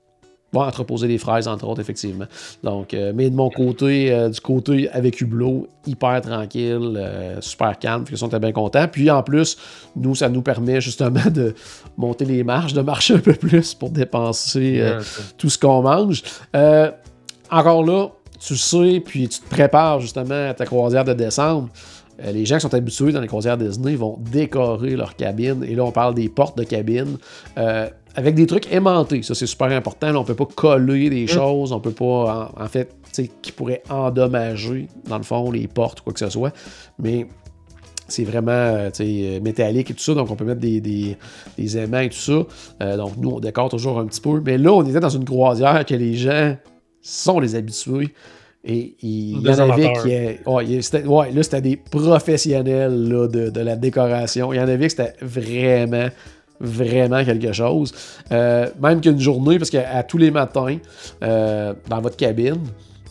Ouais, entreposer des fraises, entre autres, effectivement. Donc, euh, mais de mon côté, euh, du côté avec Hublot, hyper tranquille, euh, super calme, puis on était bien contents. Puis en plus, nous, ça nous permet justement de monter les marches, de marcher un peu plus pour dépenser tout ce qu'on mange. Encore là, tu sais, puis tu te prépares justement à ta croisière de décembre. Euh, les gens qui sont habitués dans les croisières Disney vont décorer leur cabine. Et là, on parle des portes de cabine. euh, avec des trucs aimantés. Ça, c'est super important. Là, on peut pas coller des choses. On peut pas, en, en fait, tu sais, qui pourraient endommager, dans le fond, les portes ou quoi que ce soit. Mais c'est vraiment euh, tu sais, métallique et tout ça, donc on peut mettre des, des, des aimants et tout ça. Euh, donc nous, on décore toujours un petit peu. Mais là, on était dans une croisière que les gens sont les habitués. Et il y en avait qui. Ouais, il- ouais, là, c'était des professionnels là, de, de la décoration. Il y en avait que c'était vraiment, vraiment quelque chose. Euh, même qu'une journée, parce qu'à tous les matins, euh, dans votre cabine,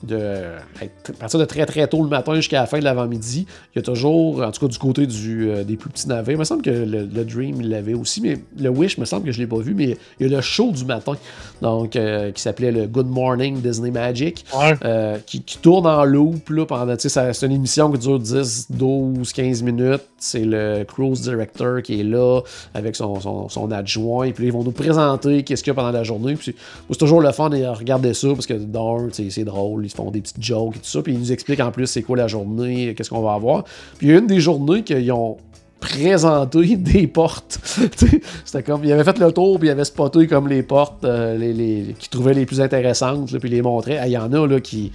de, à partir de très très tôt le matin jusqu'à la fin de l'avant-midi, il y a toujours, en tout cas du côté du, euh, des plus petits navires, il me semble que le, Dream l'avait aussi, mais le Wish, il me semble que je ne l'ai pas vu, mais il y a le show du matin, donc euh, qui s'appelait le Good Morning Disney Magic, euh, qui, tourne en loop là, pendant, c'est une émission qui dure 10, 12, 15 minutes, c'est le cruise director qui est là avec son, son, adjoint, et puis ils vont nous présenter qu'est-ce qu'il y a pendant la journée, puis c'est toujours le fun de regarder ça, parce que d'un, c'est drôle, ils font des petites jokes et tout ça. Puis ils nous expliquent en plus c'est quoi la journée, qu'est-ce qu'on va avoir. Puis il y a une des journées qu'ils ont présenté des portes. C'était comme, ils avaient fait le tour, puis ils avaient spoté comme les portes euh, les, les, qu'ils trouvaient les plus intéressantes, puis les montraient. Il y en a là, qui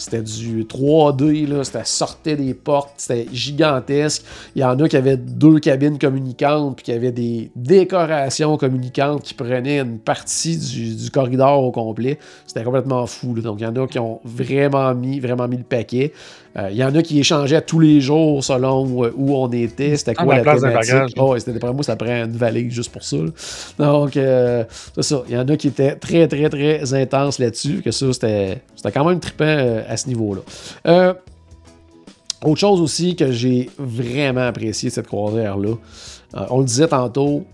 c'était du 3D, là, c'était sortait des portes, c'était gigantesque. Il y en a qui avaient deux cabines communicantes, puis qui avaient des décorations communicantes qui prenaient une partie du, corridor au complet. C'était complètement fou. Donc il y en a qui ont vraiment mis, vraiment mis le paquet. Euh, il y en a qui échangeaient tous les jours selon où, on était. C'était quoi la, thématique? Oh, c'était d'après moi, ça prend une valise juste pour ça. Donc, euh, c'est ça. Il y en a qui étaient très, très, très intenses là-dessus. Que ça, c'était quand même trippant euh, à ce niveau-là. autre chose aussi que j'ai vraiment apprécié cette croisière-là, on le disait tantôt,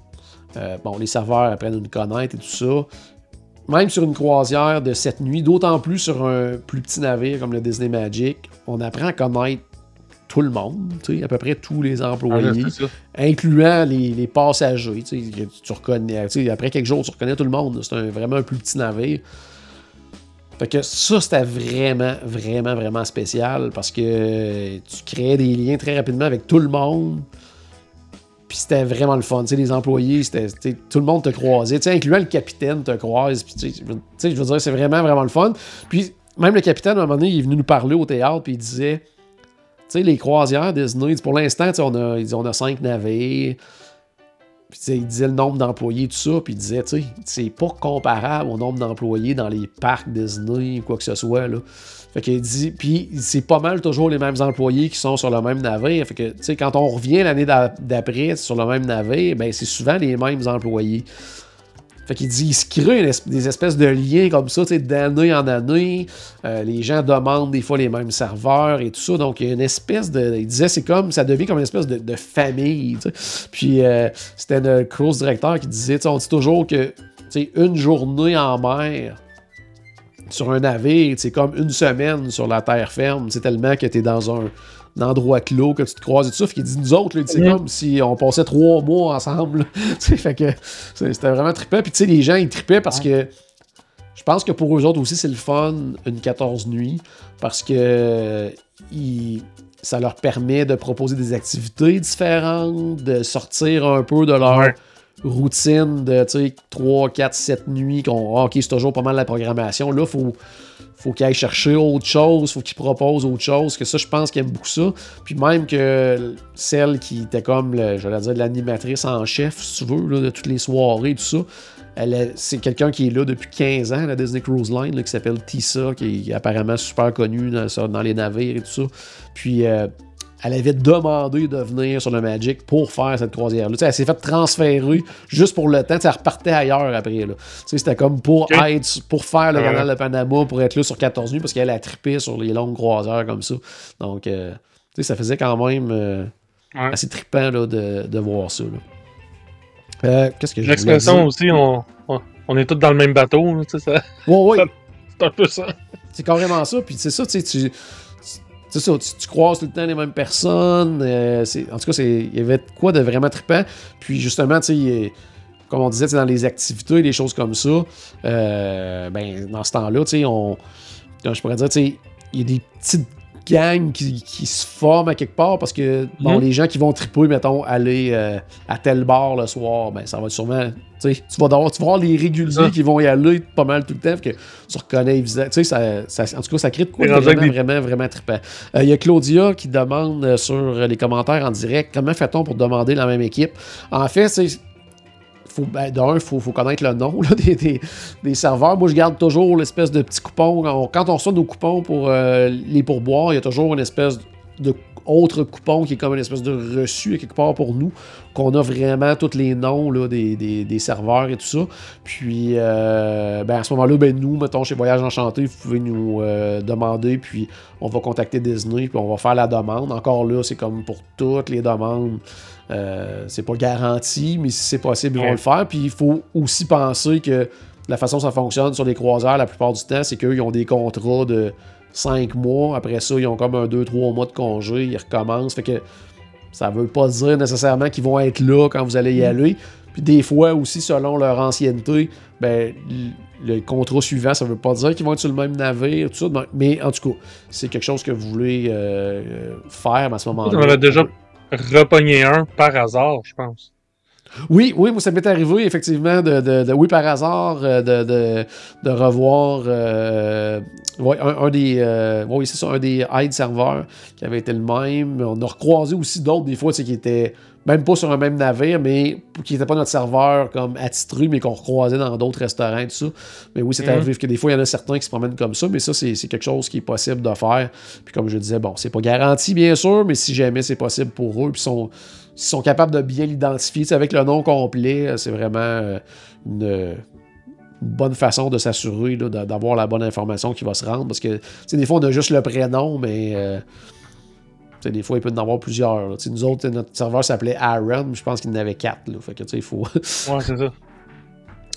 bon, les serveurs apprennent à nous connaître et tout ça même sur une croisière de cette nuit, d'autant plus sur un plus petit navire comme le Disney Magic, on apprend à connaître tout le monde, à peu près tous les employés, ah, incluant les, passagers. Tu reconnais, après quelques jours, tu reconnais tout le monde. C'est vraiment un plus petit navire. Fait que ça, c'était vraiment, vraiment, vraiment spécial parce que tu créais des liens très rapidement avec tout le monde. Puis c'était vraiment le fun. les employés, c'était, tout le monde te croisait, incluant le capitaine te croise. Puis, je veux dire, c'est vraiment, vraiment le fun. Puis même le capitaine, à un moment donné, il est venu nous parler au théâtre, puis il disait, tu sais, les croisières Disney, pour l'instant, on a, a cinq navires. Puis, il disait le nombre d'employés, tout ça, puis il disait, tu sais, c'est pas comparable au nombre d'employés dans les parcs Disney ou quoi que ce soit, là. Fait qu'il dit, puis c'est pas mal toujours les mêmes employés qui sont sur le même navire. Fait que, tu sais, quand on revient l'année d'après sur le même navire, ben c'est souvent les mêmes employés. Fait qu'il dit, il se crée des espèces de liens comme ça, d'année en année. Euh, les gens demandent des fois les mêmes serveurs et tout ça. Donc, il y a une espèce de. Il disait, c'est comme, ça devient comme une espèce de, famille. Puis, euh, c'était le cruise directeur qui disait, on dit toujours que, une journée en mer, sur un navire, c'est comme une semaine sur la terre ferme. C'est tellement que tu es dans un, endroit clos, que tu te croises et tout ça. Fait dit nous autres, c'est comme si on passait trois mois ensemble. fait que c'était vraiment trippant. Puis tu sais, les gens, ils trippaient parce que je pense que pour eux autres aussi, c'est le fun, une 14 nuits, parce que ça leur permet de proposer des activités différentes, de sortir un peu de leur routine de 3, 4, 7 nuits, qu'on, ah, ok, c'est toujours pas mal la programmation. Là, faut, faut qu'il aille chercher autre chose, faut qu'il propose autre chose, que ça, je pense qu'il aime beaucoup ça. Puis même que celle qui était comme, j'allais dire, l'animatrice en chef, si tu veux, de toutes les soirées, tout ça, elle c'est quelqu'un qui est là depuis 15 ans, la Disney Cruise Line, qui s'appelle Tissa, qui est apparemment super connu dans, dans les navires et tout ça. Puis euh, elle avait demandé de venir sur le Magic pour faire cette croisière-là. Elle s'est fait transférer juste pour le temps. Elle repartait ailleurs après. C'était comme pour être, pour faire le canal de Panama, pour être là sur 14 nuits, parce qu'elle a trippé sur les longues croisières comme ça. Donc, euh, ça faisait quand même euh, assez trippant là, de, de, voir ça. Euh, Qu'est-ce que L'expression aussi, on, on, est tous dans le même bateau. Ça. Ouais, ouais. C'est un peu ça. C'est carrément ça. Puis c'est ça, tu sais, ça, tu, croises tout le temps les mêmes personnes. Euh, en tout cas, il y avait quoi de vraiment trippant. Puis justement, tu sais, comme on disait, dans les activités, des choses comme ça, euh, ben, dans ce temps-là, tu sais, on. Je pourrais dire, tu sais, il y a des petites gang qui, se forme à quelque part parce que bon, mhm. les gens qui vont triper, mettons, aller euh, à tel bar le soir, ben ça va sûrement. Tu vas, avoir, tu vas voir les réguliers qui vont y aller pas mal tout le temps, que tu reconnais Tu sais, ça, en tout cas, ça crée de quoi vraiment, vraiment, vraiment trippant. Euh, il y a Claudia qui demande euh, sur les commentaires en direct comment fait-on pour demander la même équipe? En fait, c'est ben, d'un, il faut, connaître le nom des, serveurs. Moi, je garde toujours l'espèce de petit coupon. quand on reçoit nos coupons pour euh, les pourboires, il y a toujours une espèce de autre coupon qui est comme une espèce de reçu quelque part pour nous, qu'on a vraiment tous les noms là, des, des, des, serveurs et tout ça. Puis euh, ben à ce moment-là, ben nous, mettons, chez Voyage Enchanté, vous pouvez nous euh, demander, puis on va contacter Disney, puis on va faire la demande. Encore là, c'est comme pour toutes les demandes. Euh, c'est pas garanti, mais si c'est possible, ils vont le faire. Puis il faut aussi penser que la façon dont ça fonctionne sur les croisières, la plupart du temps, c'est qu'ils ont des contrats de 5 mois. Après ça, ils ont comme un 2-3 mois de congé. Ils recommencent. Fait que ça veut pas dire nécessairement qu'ils vont être là quand vous allez y mm. aller. Puis des fois aussi, selon leur ancienneté, ben, le contrat suivant, ça veut pas dire qu'ils vont être sur le même navire, tout ça. Mais en tout cas, c'est quelque chose que vous voulez euh, faire à ce moment-là. On avait déjà repogné un par hasard, je pense. Oui, oui, moi, ça m'est arrivé, effectivement, de, oui, par hasard, euh, de, de, revoir euh, un, des, euh, c'est un des hide serveurs qui avait été le même. On a recroisé aussi d'autres, des fois, qui étaient même pas sur un même navire, mais qui n'étaient pas notre serveur comme attitré, mais qu'on recroisait dans d'autres restaurants, tout ça. Mais oui, c'est mhm. arrivé que des fois, il y en a certains qui se promènent comme ça, mais ça, c'est quelque chose qui est possible de faire. Puis comme je disais, bon, c'est pas garanti, bien sûr, mais si jamais c'est possible pour eux, puis sont S'ils sont capables de bien l'identifier, avec le nom complet, c'est vraiment euh, une, bonne façon de s'assurer d'avoir la bonne information qui va se rendre. Parce que des fois, on a juste le prénom, mais euh, des fois, il peut y en avoir plusieurs. Nous autres, notre serveur s'appelait Aaron, je pense qu'il en avait quatre. Là, fait que il faut. ouais, c'est ça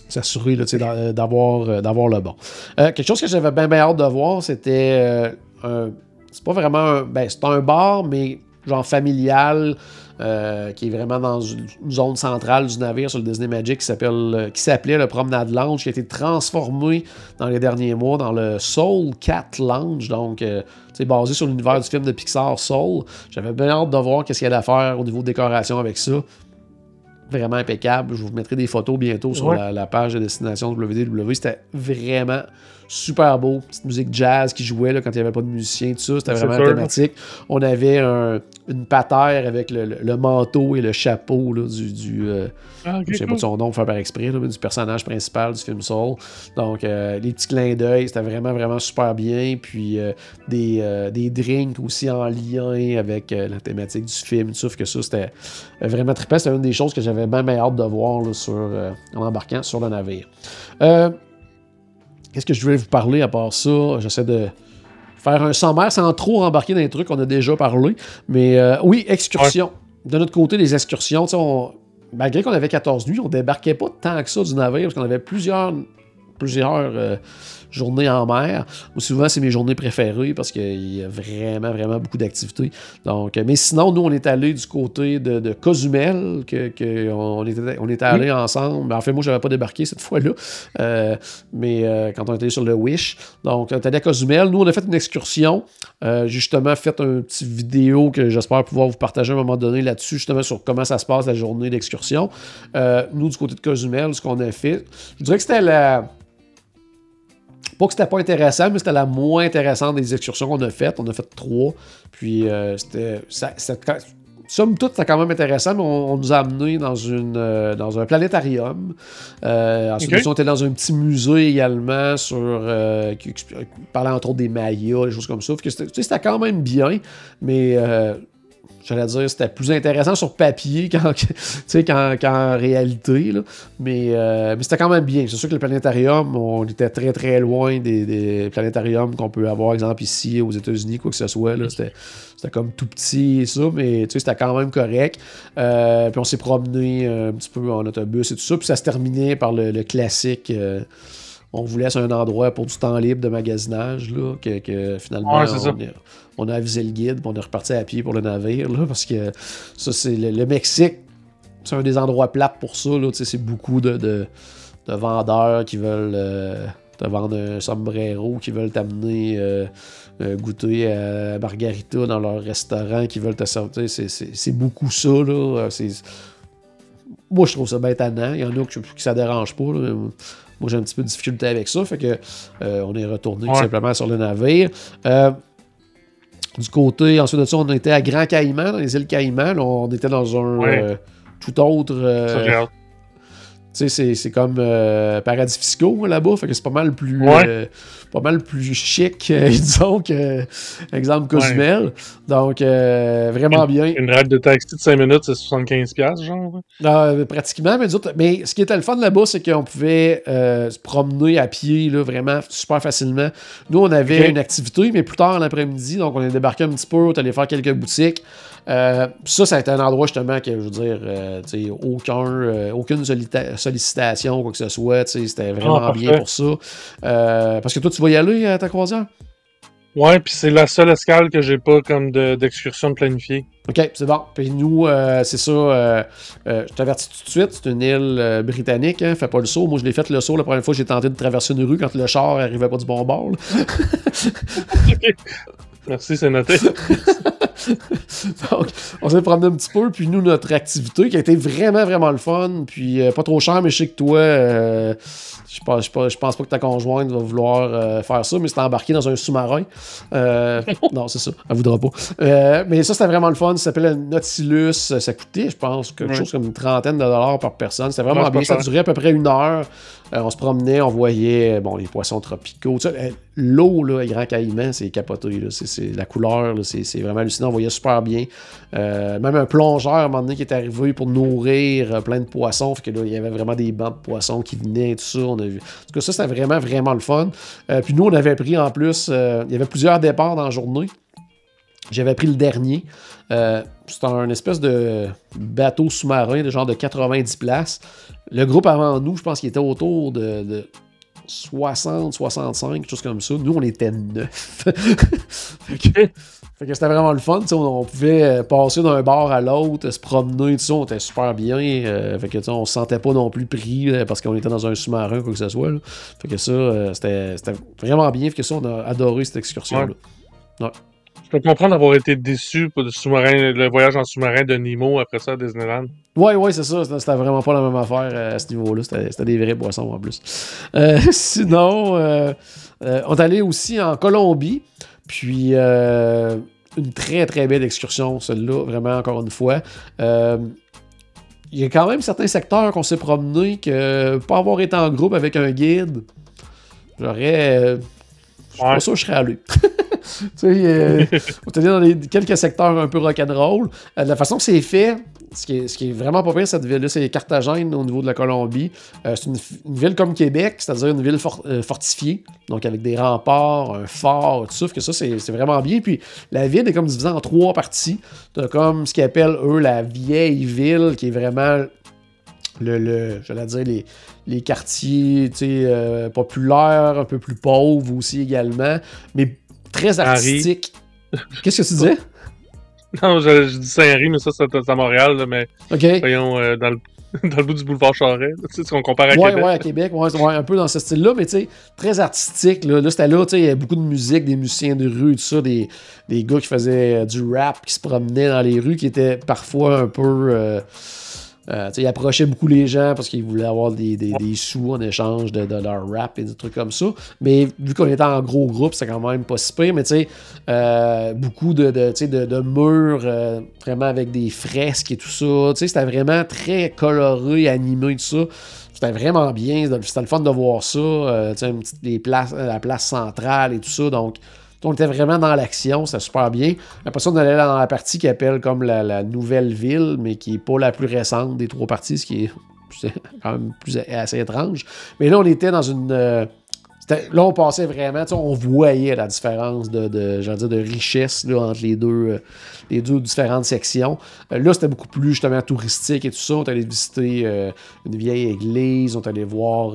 s'assurer d'avoir, d'avoir le bon. quelque chose que j'avais bien, hâte de voir, c'était un. C'est pas vraiment un. Ben, c'est un bar, mais genre familial. Euh, qui est vraiment dans une zone centrale du navire sur le Disney Magic qui s'appelle euh, qui s'appelait le Promenade Lounge, qui a été transformé dans les derniers mois dans le Soul Cat Lounge, donc c'est euh, basé sur l'univers du film de Pixar Soul. J'avais bien hâte de voir qu'est-ce qu'il y allait à faire au niveau de décoration avec ça vraiment impeccable. Je vous mettrai des photos bientôt sur la, page de destination WDW. C'était vraiment super beau. Petite musique jazz qui jouait là, quand il n'y avait pas de musicien, tout ça. C'était vraiment thématique. On avait une patère avec le, manteau et le chapeau là, du. du euh, ah, je sais pas de son nom, faire par exprès, mais du personnage principal du film Soul. Donc, euh, les petits clins d'œil, c'était vraiment, vraiment super bien. Puis, euh, des, des, drinks aussi en lien avec la thématique du film. Sauf que ça, c'était vraiment trippant. C'était une des choses que j'avais bien, bien hâte de voir sur, en embarquant sur le navire. Qu'est-ce que je voulais vous parler à part ça? J'essaie de faire un sommaire sans trop embarquer dans les trucs qu'on a déjà parlé. Mais euh, oui, excursion. De notre côté, les excursions, malgré qu'on avait 14 nuits, on débarquait pas tant que ça du navire parce qu'on avait plusieurs, plusieurs euh, journées en mer. souvent, c'est mes journées préférées parce qu'il y a vraiment, vraiment beaucoup d'activités. Donc, mais sinon, nous, on est allé du côté de, Cozumel, que, on, était, on était allés ensemble. En fait, moi, je n'avais pas débarqué cette fois-là, euh, mais euh, quand on était sur le Wish. Donc, on est allé à Cozumel. Nous, on a fait une excursion. Euh, justement, fait une petite vidéo que j'espère pouvoir vous partager à un moment donné là-dessus, justement, sur comment ça se passe la journée d'excursion. nous, du côté de Cozumel, ce qu'on a fait, je dirais que c'était la pas que c'était pas intéressant, mais c'était la moins intéressante des excursions qu'on a faites. On a fait trois. Puis euh, c'était. Somme toute, c'était quand même intéressant, mais on, nous a amenés dans, une, euh, dans un planétarium. Euh, ensuite, on était dans un petit musée également sur, qui, parlait entre autres des Mayas, des choses comme ça. C'était quand même bien, mais j'allais dire, c'était plus intéressant sur papier qu'en, réalité. Mais, euh, mais, c'était quand même bien. C'est sûr que le planétarium, on était très très loin des, planétariums qu'on peut avoir, exemple ici aux États-Unis, quoi que ce soit. C'était, comme tout petit et ça, mais c'était quand même correct. Euh, puis on s'est promené un petit peu en autobus et tout ça. Puis ça se terminait par le, classique. Euh, on vous laisse un endroit pour du temps libre de magasinage, là, que, finalement, on, a avisé le guide, puis on est reparti à pied pour le navire, là, parce que ça, c'est le, Mexique, c'est un des endroits plats pour ça, là, c'est beaucoup de, de, vendeurs qui veulent euh, te vendre un sombrero, qui veulent t'amener euh, euh, goûter à Margarita dans leur restaurant, qui veulent te sortir, c'est beaucoup ça, là, moi, je trouve ça tannant. Il y en a qui, qui ça dérange pas. Là. Moi, j'ai un petit peu de difficulté avec ça. Fait que euh, on est retourné tout simplement sur le navire. Euh, du côté, ensuite de ça, on était à Grand Caïman, dans les îles Caïmans. on était dans un euh, tout autre. Tu sais, c'est comme euh, paradis fiscaux là-bas, fait que c'est pas mal plus Ouais. euh, pas mal plus chic, euh, disons, que exemple Cozumel. Donc, vraiment bien. Une ride de taxi de 5 minutes, c'est 75$, piastres, genre. Pratiquement, mais, autres- mais ce qui était le fun là-bas, c'est qu'on pouvait se promener à pied là, vraiment super facilement. Nous, on avait une activité, mais plus tard l'après-midi, donc on est débarqué un petit peu, on est allé faire quelques boutiques. Euh, ça, ça a été un endroit justement que, je veux dire, euh, aucun, euh, aucune sollicitation, quoi que ce soit. C'était vraiment Ah, bien pour ça. Parce que toi, tu vas y aller à ta croisière? Ouais, puis c'est la seule escale que j'ai pas comme de- d'excursion de, planifiée. OK, c'est bon. Puis nous, euh, c'est ça. euh, euh, je t'avertis tout de suite, c'est une île britannique. Hein, fais pas le saut. Moi, je l'ai fait le saut la première fois que j'ai tenté de traverser une rue quand le char arrivait pas du bon bord. Merci, c'est noté. Donc, on s'est promené un petit peu. Puis nous, notre activité qui a été vraiment, vraiment le fun. Puis euh, pas trop cher, mais je sais que toi, euh, je pense, je pense- je pense pas que ta conjointe va vouloir euh, faire ça, mais c'était embarqué dans un sous-marin. Non, c'est ça. Elle voudra pas. Mais ça, c'était vraiment le fun. Ça s'appelait Nautilus. Ça coûtait, je pense, quelque chose comme une trentaine de dollars par personne. C'était vraiment bien. Ça durait à peu près une heure. Euh, on se promenait, on voyait bon, les poissons tropicaux. L'eau, là, Grand Caïman, c'est capoté. C'est, la couleur, c'est vraiment hallucinant. On voyait super bien. Euh, même un plongeur, à un moment donné, qui est arrivé pour nourrir euh, plein de poissons. Que là, il y avait vraiment des bancs de poissons qui venaient et tout ça. On a vu. En tout cas, ça, c'était vraiment, vraiment le fun. Euh, puis nous, on avait pris en plus, il y avait plusieurs départs dans la journée. J'avais pris le dernier. Euh, C'était un espèce de bateau sous-marin de genre de 90 places. Le groupe avant nous, je pense qu'il était autour de, de 60, 65, quelque chose comme ça. Nous, on était neuf. que, fait que c'était vraiment le fun. tu sais, On, on pouvait euh, passer d'un bar à l'autre, se promener, tout ça. On était super bien. euh, fait que, tu sais, on se sentait pas non plus pris euh, parce qu'on était dans un sous-marin, quoi que ce soit. là. Fait que ça, euh, c'était vraiment bien. Fait que ça, on a adoré cette excursion-là. Je peux comprendre d'avoir été déçu pour le sous-marin, le voyage en sous-marin de Nemo après ça à Disneyland. Ouais, ouais, c'est ça. C'était vraiment pas la même affaire à ce niveau-là. C'était des vrais boissons en plus. Euh, sinon, on est allé aussi en Colombie. Puis, euh, une très, très belle excursion, celle-là, vraiment, encore une fois. Euh, il y a quand même certains secteurs qu'on s'est promené que, pas avoir été en groupe avec un guide, j'aurais. euh, je suis Ouais. pas sûr que je serais allé. tu sais, euh, on était dans les- quelques secteurs un peu rock'n'roll. Euh, de la façon que c'est fait, ce qui est, ce qui est vraiment pas pire, cette ville-là, c'est Carthagène au niveau de la Colombie. Euh, c'est une, une ville comme Québec, c'est-à-dire une ville for- euh, fortifiée, donc avec des remparts, un fort, tout ça, que ça, c'est c'est vraiment bien. Puis la ville est comme divisée en trois parties. T'as comme ce qu'ils appellent, eux, la vieille ville, qui est vraiment le, le j'allais dire les, les quartiers euh, populaires, un peu plus pauvres aussi également, mais très Henri. artistiques. Qu'est-ce que tu disais? Non, je, je dis Saint-Henri, mais ça, c'est à Montréal, là, mais OK. voyons, euh, dans, le, dans le bout du boulevard Charest. Tu sais, si on compare à Ouais, Québec. ouais, à Québec, ouais, ouais, un peu dans ce style-là, mais tu sais, très artistique. Là, là c'était là, tu sais, il y avait beaucoup de musique, des musiciens de rue, tout ça, des, des gars qui faisaient euh, du rap, qui se promenaient dans les rues, qui étaient parfois un peu. euh, euh, ils approchaient beaucoup les gens parce qu'ils voulaient avoir des, des- des sous en échange de, de leur rap et des trucs comme ça. Mais vu qu'on était en gros groupe, c'est quand même pas si pire. Mais tu sais, euh, beaucoup de, de, de, de murs euh, vraiment avec des fresques et tout ça. C'était vraiment très coloré, animé, tout ça. C'était vraiment bien. C'était le fun de voir ça. tu sais, la place centrale et tout ça. Donc, on était vraiment dans l'action, c'était super bien. Après ça, on allait dans la partie qui appelle comme la, nouvelle ville, mais qui n'est pas la plus récente des trois parties, ce qui est quand même plus assez étrange. Mais là, on était dans une. euh, là, on passait vraiment, on voyait la différence de, de, richesse entre les deux, euh, les deux différentes sections. Euh, là, c'était beaucoup plus justement touristique et tout ça. On est allé visiter une vieille église, on est allé voir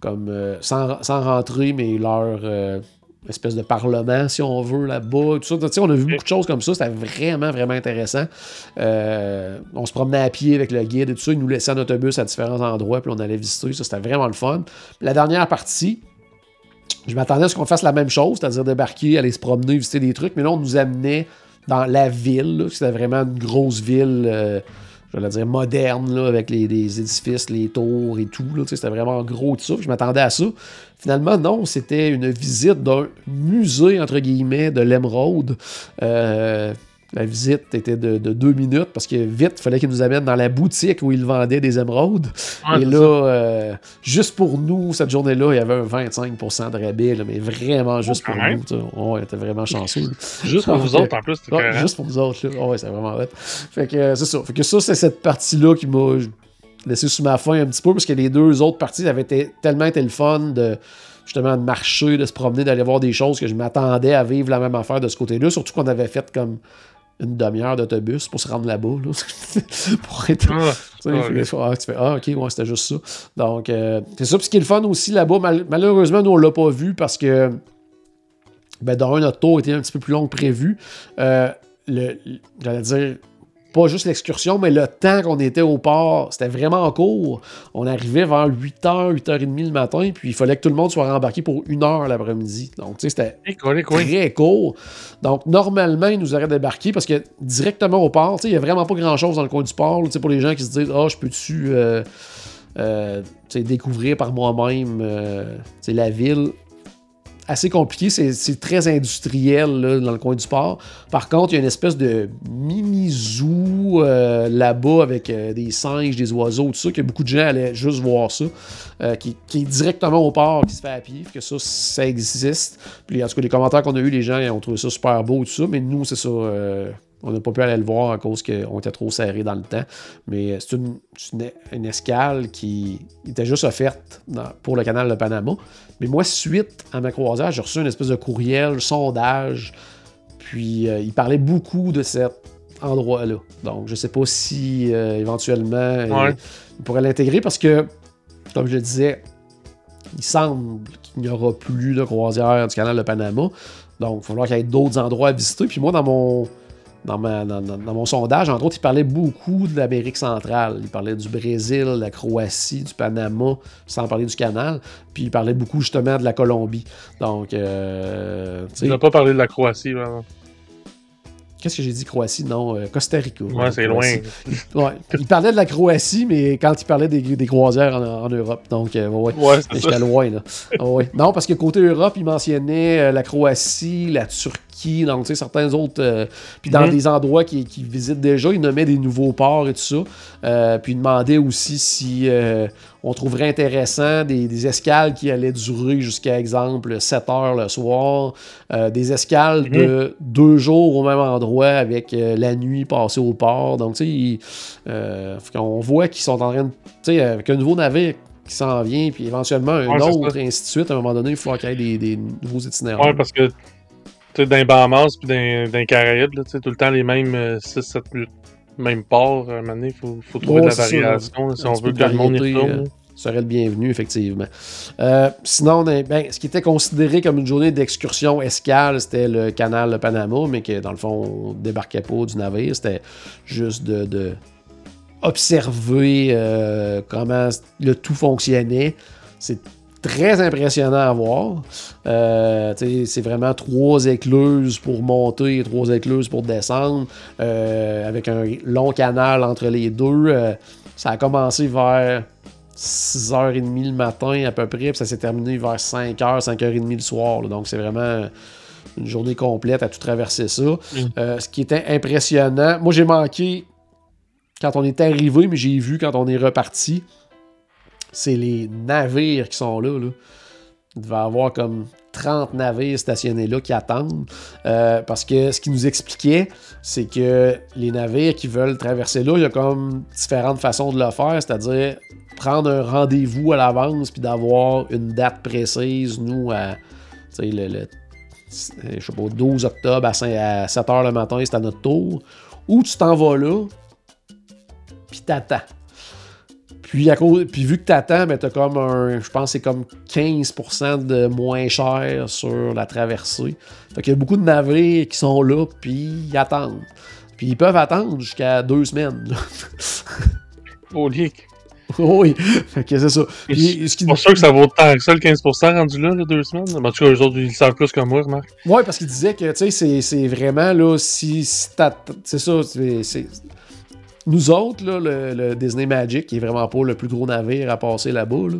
comme, sans, sans rentrer, mais leur espèce de parlement, si on veut, là-bas. Tout ça. Tu sais, on a vu beaucoup de choses comme ça. C'était vraiment, vraiment intéressant. Euh, on se promenait à pied avec le guide et tout ça. Il nous laissait en autobus à différents endroits, puis on allait visiter. Ça, c'était vraiment le fun. La dernière partie, je m'attendais à ce qu'on fasse la même chose, c'est-à-dire débarquer, aller se promener, visiter des trucs, mais là, on nous amenait dans la ville. C'était vraiment une grosse ville, euh, j'allais dire moderne, là, avec les, les édifices, les tours et tout. là. Tu sais, C'était vraiment gros tout ça. Je m'attendais à ça. Finalement, non, c'était une visite d'un musée, entre guillemets, de l'émeraude. Euh, La visite était de, de deux minutes parce que vite, il fallait qu'ils nous amènent dans la boutique où ils vendaient des émeraudes. Ouais, Et là, euh, juste pour nous, cette journée-là, il y avait un 25% de rabais, là, mais vraiment juste quand pour nous. Ouais, on était vraiment chanceux. Juste pour vous autres, en plus, juste pour nous autres, là. Ouais, c'est vraiment hot. Fait que euh, c'est ça. Fait que ça, c'est cette partie-là qui m'a laissé sous ma faim un petit peu parce que les deux autres parties avaient été, tellement été le fun de justement de marcher, de se promener, d'aller voir des choses que je m'attendais à vivre la même affaire de ce côté-là. Surtout qu'on avait fait comme une demi-heure d'autobus pour se rendre là-bas. là. pour être, Ah, tu sais, Ah, tu fais, ah, ok, ouais, c'était juste ça. Donc, euh, c'est ça. Puis ce qui est le fun aussi là-bas, mal- malheureusement, nous, on l'a pas vu parce que, ben, d'un, notre tour était un petit peu plus long que prévu. Euh, le- j'allais dire, pas juste l'excursion, mais le temps qu'on était au port, c'était vraiment court. On arrivait vers 8h, 8h30 le matin, puis il fallait que tout le monde soit rembarqué pour une heure l'après-midi. Donc, tu sais, c'était et quoi. très court. Donc, normalement, ils nous auraient débarqué parce que directement au port, tu sais, il n'y a vraiment pas grand-chose dans le coin du port. tu sais, pour les gens qui se disent Ah, je peux-tu euh, euh, tu sais, découvrir par moi-même euh, tu sais, la ville assez compliqué, c'est très industriel là, dans le coin du port. Par contre, il y a une espèce de mini-zoo euh, là-bas avec euh, des singes, des oiseaux, tout ça, que beaucoup de gens allaient juste voir ça, euh, qui, qui est directement au port, qui se fait à pied, que ça, ça existe. Puis en tout cas, les commentaires qu'on a eu, les gens ils ont trouvé ça super beau, tout ça, mais nous, c'est ça. On n'a pas pu aller le voir à cause qu'on était trop serré dans le temps. Mais c'est une, une, une escale qui était juste offerte dans- pour le canal de Panama. Mais moi, suite à ma croisière, j'ai reçu une espèce de courriel, sondage. Puis euh, il parlait beaucoup de cet endroit-là. Donc, je sais pas si euh, éventuellement Ouais. il pourrait l'intégrer parce que, comme je le disais, il semble qu'il n'y aura plus de croisière du canal de Panama. Donc, il va falloir qu'il y ait d'autres endroits à visiter. Puis moi, dans mon, dans, ma- dans- dans- dans mon sondage, entre autres, il parlait beaucoup de l'Amérique centrale. Il parlait du Brésil, de la Croatie, du Panama, sans parler du canal. Puis il parlait beaucoup justement de la Colombie. Donc, euh, tu n'as pas parlé de la Croatie, vraiment. qu'est-ce que j'ai dit Croatie? Non, euh, Costa Rica. Ouais, c'est loin. Ouais. Il parlait de la Croatie, mais quand il parlait des, des croisières en, en Europe. Donc, euh, ouais. Ouais, J'étais loin, là. Ah ouais. Non, parce que côté Europe, il mentionnait euh, la Croatie, la Turquie, sais, certains autres. euh, puis dans Mhm. des endroits qu'ils visitent déjà, il nommait des nouveaux ports et tout ça. Euh, puis il demandait aussi si euh, on trouverait intéressant des, des escales qui allaient durer jusqu'à, exemple, 7 heures le soir. Euh, des escales de deux jours au même endroit avec euh, la nuit passée au port. Donc, tu sais, euh, on voit qu'ils sont en train de. Tu sais, avec un nouveau navire qui s'en vient, puis éventuellement un Ouais, autre, et ainsi de suite. À un moment donné, il faut qu'il y ait des, des nouveaux itinéraires. Ouais, parce que, sais, dans les Bahamas puis dans, dans les Caraïbes, là, tu sais, tout le temps les mêmes 6, 7, 8, mêmes ports. À un moment donné, il faut, faut trouver Ouais, de la variation là, si on veut que le monde y retourne. euh, serait le bienvenu, effectivement. Euh, sinon, on a- ben, ce qui était considéré comme une journée d'excursion escale, c'était le canal de Panama, mais que dans le fond, on débarquait pas du navire. C'était juste de, de observer euh, comment le tout fonctionnait. C'est très impressionnant à voir. Euh, c'est vraiment trois écluses pour monter et trois écluses pour descendre, euh, avec un long canal entre les deux. Euh, ça a commencé vers 6h30 le matin à peu près, puis ça s'est terminé vers 5h, 5h30 le soir. là. Donc c'est vraiment une journée complète à tout traverser ça. Ce qui était impressionnant, moi j'ai manqué quand on est arrivé, mais j'ai vu quand on est reparti, c'est les navires qui sont là. là. Il devait y avoir comme 30 navires stationnés là qui attendent. Euh, parce que ce qu'il nous expliquait, c'est que les navires qui veulent traverser là, il y a comme différentes façons de le faire, c'est-à-dire prendre un rendez-vous à l'avance puis d'avoir une date précise. Nous, à le, le- je sais pas, 12 octobre à 7 h le matin, c'est à notre tour. Ou tu t'en vas là, puis t'attends. Puis, à cause, puis vu que t'attends, ben t'as comme un. Je pense que c'est comme 15% de moins cher sur la traversée. Fait qu'il y a beaucoup de navires qui sont là, puis ils attendent. Puis ils peuvent attendre jusqu'à deux semaines. Oh, oui, fait que c'est ça. Puis, ce qui- pour ça que ça vaut tant que ça, le 15% rendu là, là, deux semaines? En tout cas, eux autres, ils le savent plus que moi, remarque. Ouais, parce qu'il disait que, tu sais, c'est- c'est vraiment, là, si, si C'est ça, c'est... Nous autres, là, le, le Disney Magic, qui est vraiment pas le plus gros navire à passer là-bas, là,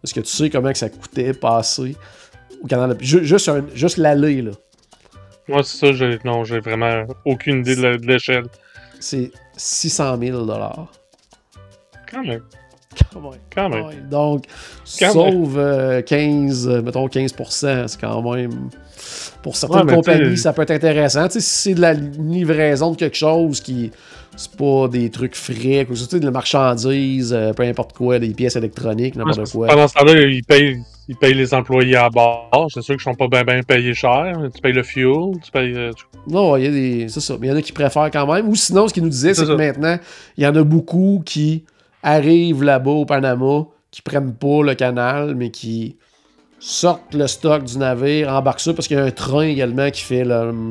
parce que tu sais comment que ça coûtait passer au canal de... ju- Juste, un- juste l'aller, là. Moi, c'est ça, non, j'ai vraiment aucune idée de l'échelle. C'est 600 000 Quand même, Quand même. quand même. Ouais, donc, Quand sauve euh, 15, euh, mettons 15%, c'est quand même. Pour certaines Ouais, compagnies, ça peut être intéressant. Si c'est de la livraison de quelque chose qui. C'est pas des trucs frais, quoi. Sais, de la marchandise, euh, peu importe quoi, des pièces électroniques, Ouais, n'importe que quoi. Pendant ce temps-là, ils payent, ils payent les employés à bord. C'est sûr qu'ils sont pas bien payés cher. Tu payes le fuel, tu payes. euh, tu- Non, il y a des. C'est ça. Mais il y en a qui préfèrent quand même. Ou sinon, ce qu'il nous disait, C'est c'est que maintenant, il y en a beaucoup qui arrivent là-bas au Panama, qui prennent pas le canal, mais qui sortent le stock du navire, embarquent ça, parce qu'il y a un train également qui fait le,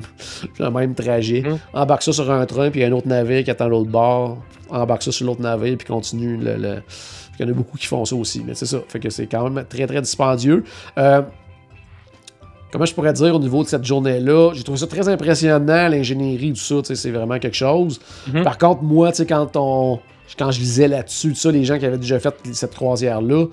le même trajet. Mhm. Embarque ça sur un train, puis il y a un autre navire qui attend l'autre bord. Embarque ça sur l'autre navire, puis continue le. le- Il y en a beaucoup qui font ça aussi, mais c'est ça. Fait que c'est quand même très, très dispendieux. Euh, comment je pourrais dire au niveau de cette journée-là, j'ai trouvé ça très impressionnant, l'ingénierie, tout ça, c'est vraiment quelque chose. Mhm. Par contre, moi, quand on. Quand je lisais là-dessus, ça, les gens qui avaient déjà fait cette croisière-là,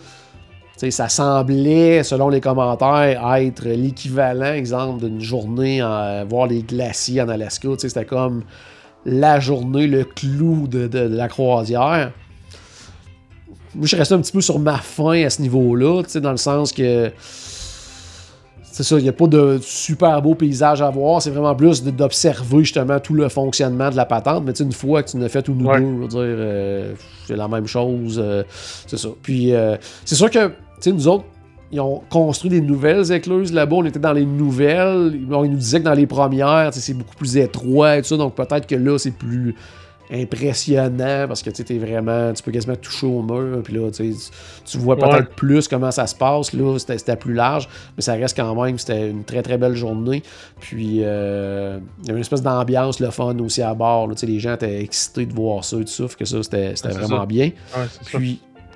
ça semblait, selon les commentaires, être l'équivalent, exemple, d'une journée à voir les glaciers en Alaska. C'était comme la journée, le clou de, de- de la croisière. Moi, je suis resté un petit peu sur ma faim à ce niveau-là, dans le sens que c'est ça, il n'y a pas de super beau paysage à voir. C'est vraiment plus d'observer justement tout le fonctionnement de la patente. Mais une fois que tu en as fait tout nous Ouais. deux, je veux dire, euh, c'est la même chose. euh, c'est ça. Puis euh, c'est sûr que, sais, nous autres, ils ont construit des nouvelles écluses là-bas. On était dans les nouvelles. Ils nous disaient que dans les premières, c'est beaucoup plus étroit et tout ça. Donc peut-être que là, c'est plus impressionnant parce que tu vraiment tu peux quasiment toucher au mur puis là tu vois peut-être Ouais. plus comment ça se passe là c'était plus large mais ça reste quand même c'était une très très belle journée puis euh, il y avait une espèce d'ambiance le fun aussi à bord là. Les gens étaient excités de voir ça et tout ça fait que ça c'était Ouais, vraiment ça. bien Ouais, ça.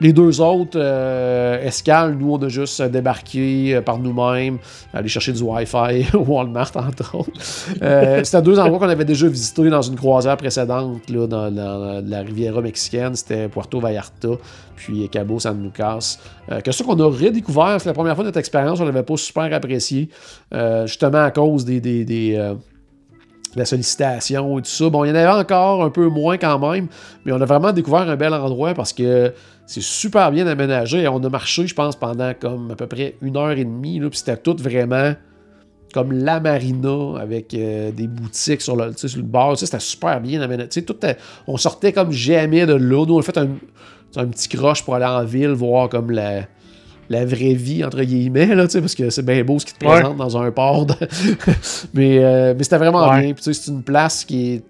Les deux autres euh, escales, nous, on a juste débarqué euh, par nous-mêmes, aller chercher du Wi-Fi au Walmart, entre autres. Euh, C'était deux endroits qu'on avait déjà visités dans une croisière précédente, là, dans, la Riviera mexicaine. C'était Puerto Vallarta, puis Cabo San Lucas. Euh, que ça qu'on a redécouvert, c'est la première fois de notre expérience, on l'avait pas super apprécié, justement à cause des... la sollicitation et tout ça. Bon, il y en avait encore un peu moins quand même, mais on a vraiment découvert un bel endroit parce que c'est super bien aménagé. On a marché, je pense, pendant comme à peu près une heure et demie, là, puis c'était tout vraiment comme la marina avec euh, des boutiques sur le, sur le bord. C'était super bien aménagé. Tout, était- on sortait comme jamais de là. Nous, on a fait un, un petit croche pour aller en ville, voir comme la, la vraie vie, entre guillemets, là, parce que c'est bien beau ce qui te Ouais. présente dans un port. de- mais euh, mais c'était vraiment Ouais. bien. Puis, c'est une place qui est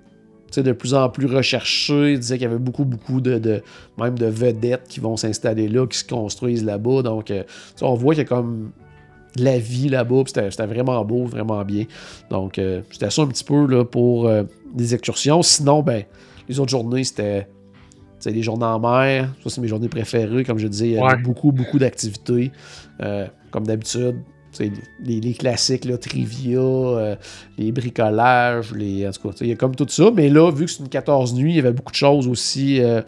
de plus en plus recherchée. Il disait qu'il y avait beaucoup, beaucoup de, de- même de vedettes qui vont s'installer là, qui se construisent là-bas. Donc, euh, on voit qu'il y a comme de la vie là-bas. C'était c'était vraiment beau, vraiment bien. Donc, euh, c'était ça un petit peu là, pour euh, des excursions. Sinon, ben, les autres journées, c'était sais, les journées en mer. Ça, c'est mes journées préférées. Comme je disais, il y Ouais. beaucoup, beaucoup d'activités. Euh, comme d'habitude, les, les classiques, là, trivia, euh, les bricolages, les, en tout cas, il y a comme tout ça. Mais là, vu que c'est une 14 nuits, il y avait beaucoup de choses aussi euh,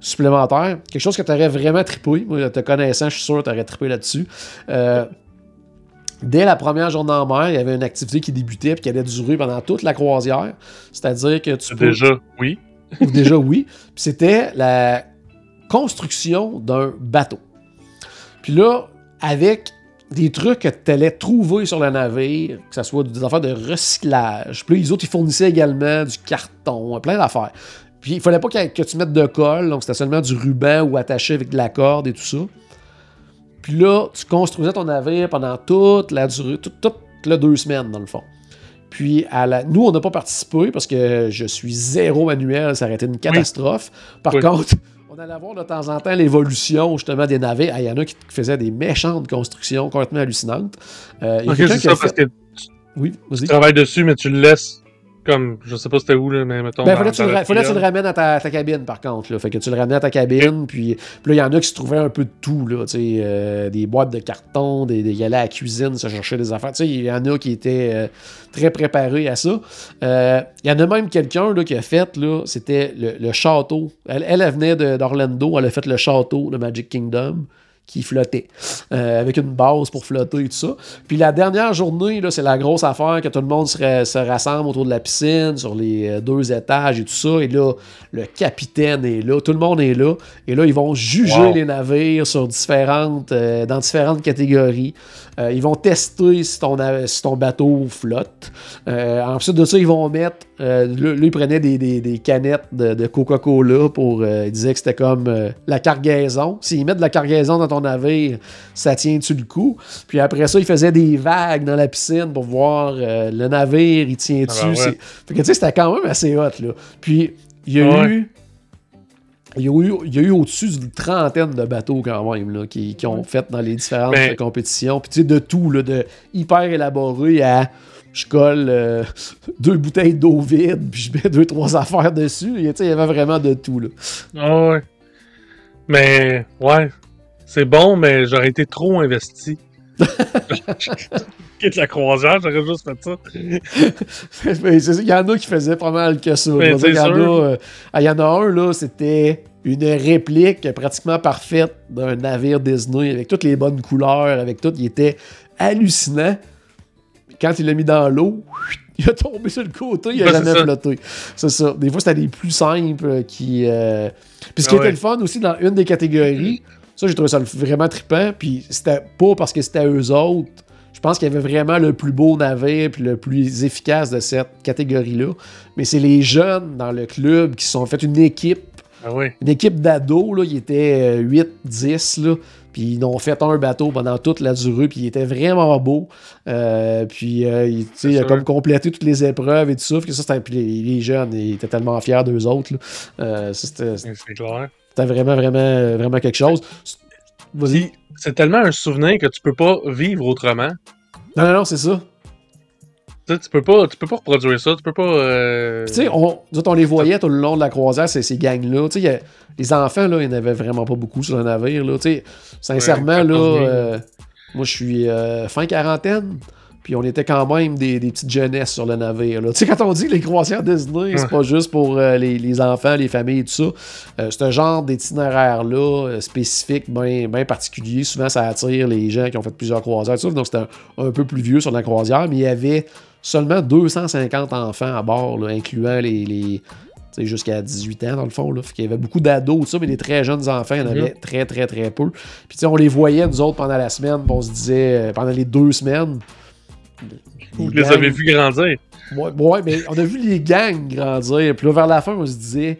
supplémentaires. Quelque chose que tu aurais vraiment trippé. Moi, te connaissant, je suis sûr que tu aurais trippé là-dessus. Euh, Dès la première journée en mer, il y avait une activité qui débutait et qui allait durer pendant toute la croisière. C'est-à-dire que tu peux... Déjà, oui. Déjà oui. C'était la construction d'un bateau. Puis là, avec des trucs que tu allais trouver sur le navire, que ce soit des affaires de recyclage. Puis là, les autres, ils fournissaient également du carton, plein d'affaires. Puis il fallait pas que tu mettes de colle, donc c'était seulement du ruban ou attaché avec de la corde et tout ça. Puis là, tu construisais ton navire pendant toute la durée, toute, toute la deux semaines, dans le fond. Puis, à la... nous, on n'a pas participé parce que je suis zéro manuel, ça aurait été une catastrophe. Par Oui. contre, on allait voir de temps en temps l'évolution justement des. Ah, Il y en a qui faisaient des méchantes constructions complètement hallucinantes. Euh, il y a Ok, quelqu'un c'est ça, parce que Oui, tu travailles dessus, mais tu le laisses comme. Je sais pas c'était où, là, mais mettons. Ben, fallait que tu, le, la ra- fallait que tu le pirogue. ramènes à ta, ta cabine, par contre. Là. Fait que tu le ramènes à ta cabine, puis, puis là, il y en a qui se trouvaient un peu de tout. Là, tu sais, euh, des boîtes de carton, des, des, ils allaient à la cuisine, se chercher des affaires. Tu sais, Il y en a qui étaient euh, très préparés à ça. Euh, Il y en a même quelqu'un là, qui a fait, là, c'était le, le château. Elle, elle, elle venait de- d'Orlando, elle a fait le château de Magic Kingdom, qui flottait, euh, avec une base pour flotter et tout ça. Puis la dernière journée, là, c'est la grosse affaire que tout le monde se, ra- se rassemble autour de la piscine, sur les euh, deux étages et tout ça. Et là, le capitaine est là, tout le monde est là. Et là, ils vont juger Wow. les navires sur différentes, euh, dans différentes catégories. Euh, ils vont tester si ton, si ton bateau flotte. Ensuite de ça, ils vont mettre. Euh, là, ils prenaient des, des- des canettes de, de Coca-Cola pour. euh, ils disaient que c'était comme euh, la cargaison. S'ils mettent de la cargaison dans ton navire, ça tient-tu le coup? Puis après ça, ils faisaient des vagues dans la piscine pour voir le navire, il tient-tu? Ah ben ouais. Fait que tu sais, c'était quand même assez hot, là. Puis il y a Ouais. eu. Il y a eu, il y a eu au-dessus d'une trentaine de bateaux quand même là, qui, qui ont fait dans les différentes Mais- compétitions. Puis tu sais, de tout, là, de hyper élaboré à je colle euh, deux bouteilles d'eau vide, puis je mets deux, trois affaires dessus. Il y avait vraiment de tout. Là. Ah ouais. Mais, ouais. C'est bon, mais j'aurais été trop investi. Quitte la croisière, j'aurais juste fait ça. Il y en a qui faisaient pas mal que ça. Il y, euh, y en a un, là, c'était une réplique pratiquement parfaite d'un navire Disney avec toutes les bonnes couleurs, avec tout. Il était hallucinant. Quand il l'a mis dans l'eau, il a tombé sur le côté, il a jamais flotté. C'est ça. Des fois, c'était les plus simples euh, qui. euh, Puis ce qui Ah était le fun aussi dans une des catégories, ça, j'ai trouvé ça vraiment trippant. Puis c'était pas parce que c'était eux autres. Je pense qu'il y avait vraiment le plus beau navire puis le plus efficace de cette catégorie-là. Mais c'est les jeunes dans le club qui se sont fait une équipe, Ah ouais. une équipe d'ados. Là, ils étaient 8-10. Là, puis ils ont fait un bateau pendant toute la durée. Puis il était vraiment beau. Euh, puis euh, il, il a comme complété toutes les épreuves et tout ça. Puis ça, c'était- puis les, les jeunes, ils étaient tellement fiers d'eux autres. Euh, c'était C'est clair. c'était vraiment, vraiment, vraiment quelque chose. C'est tellement un souvenir que tu peux pas vivre autrement. Non, non, non, c'est ça. Tu sais, tu peux pas, tu peux pas reproduire ça, tu peux pas. euh, tu sais, on, on les voyait tout le long de la croisière, ces, ces gangs-là. Tu sais, les enfants, là, il n'y en avait vraiment pas beaucoup sur le navire. Là. Tu sais, sincèrement, Ouais, là, 14 000. euh, moi, je suis euh, fin quarantaine. Puis on était quand même des, des petites jeunesses sur le navire. là. Tu sais, quand on dit les croisières Disney, c'est pas juste pour euh, les, les enfants, les familles et tout ça. Euh, c'est un genre d'itinéraire-là, euh, spécifique, bien bien particulier. Souvent, ça attire les gens qui ont fait plusieurs croisières. tout ça. Donc, c'était un, un peu plus vieux sur la croisière, mais il y avait seulement 250 enfants à bord, là, incluant les. les tu sais, jusqu'à 18 ans, dans le fond. Là. Fait qu'il y avait beaucoup d'ados, ça, mais les très jeunes enfants, il y en avait très, très, très peu. Puis, tu sais, on les voyait, nous autres, pendant la semaine, puis on se disait, euh, pendant les deux semaines. Vous les gangs- avez vus grandir. Ouais, ouais, mais on a vu les gangs grandir. Puis là, vers la fin, on se disait,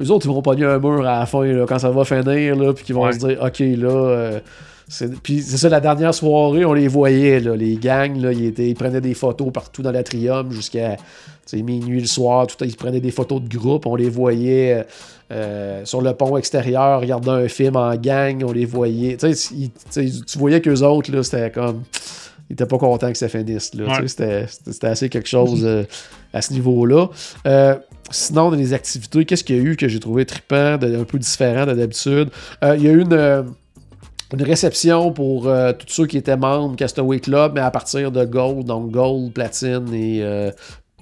eux autres, ils vont pogner un mur à la fin, là, quand ça va finir, là, puis qu'ils vont Ouais. se dire, OK, là. euh, puis c'est ça, la dernière soirée, on les voyait, là, les gangs, là, ils, étaient, ils prenaient des photos partout dans l'atrium jusqu'à minuit le soir. Tout, ils prenaient des photos de groupe, on les voyait euh, euh, sur le pont extérieur, regarder un film en gang, on les voyait. Tu ils- voyais qu'eux autres, c'était comme. Ils étaient pas contents que ça finisse. Ouais. C'était assez quelque chose euh, à ce niveau-là. Euh, sinon, dans les activités, qu'est-ce qu'il y a eu que j'ai trouvé trippant, de- un peu différent de d'habitude? Euh, il y a eu une, une réception pour euh, tous ceux qui étaient membres Castaway Club, mais à partir de Gold, donc Gold, Platine et euh,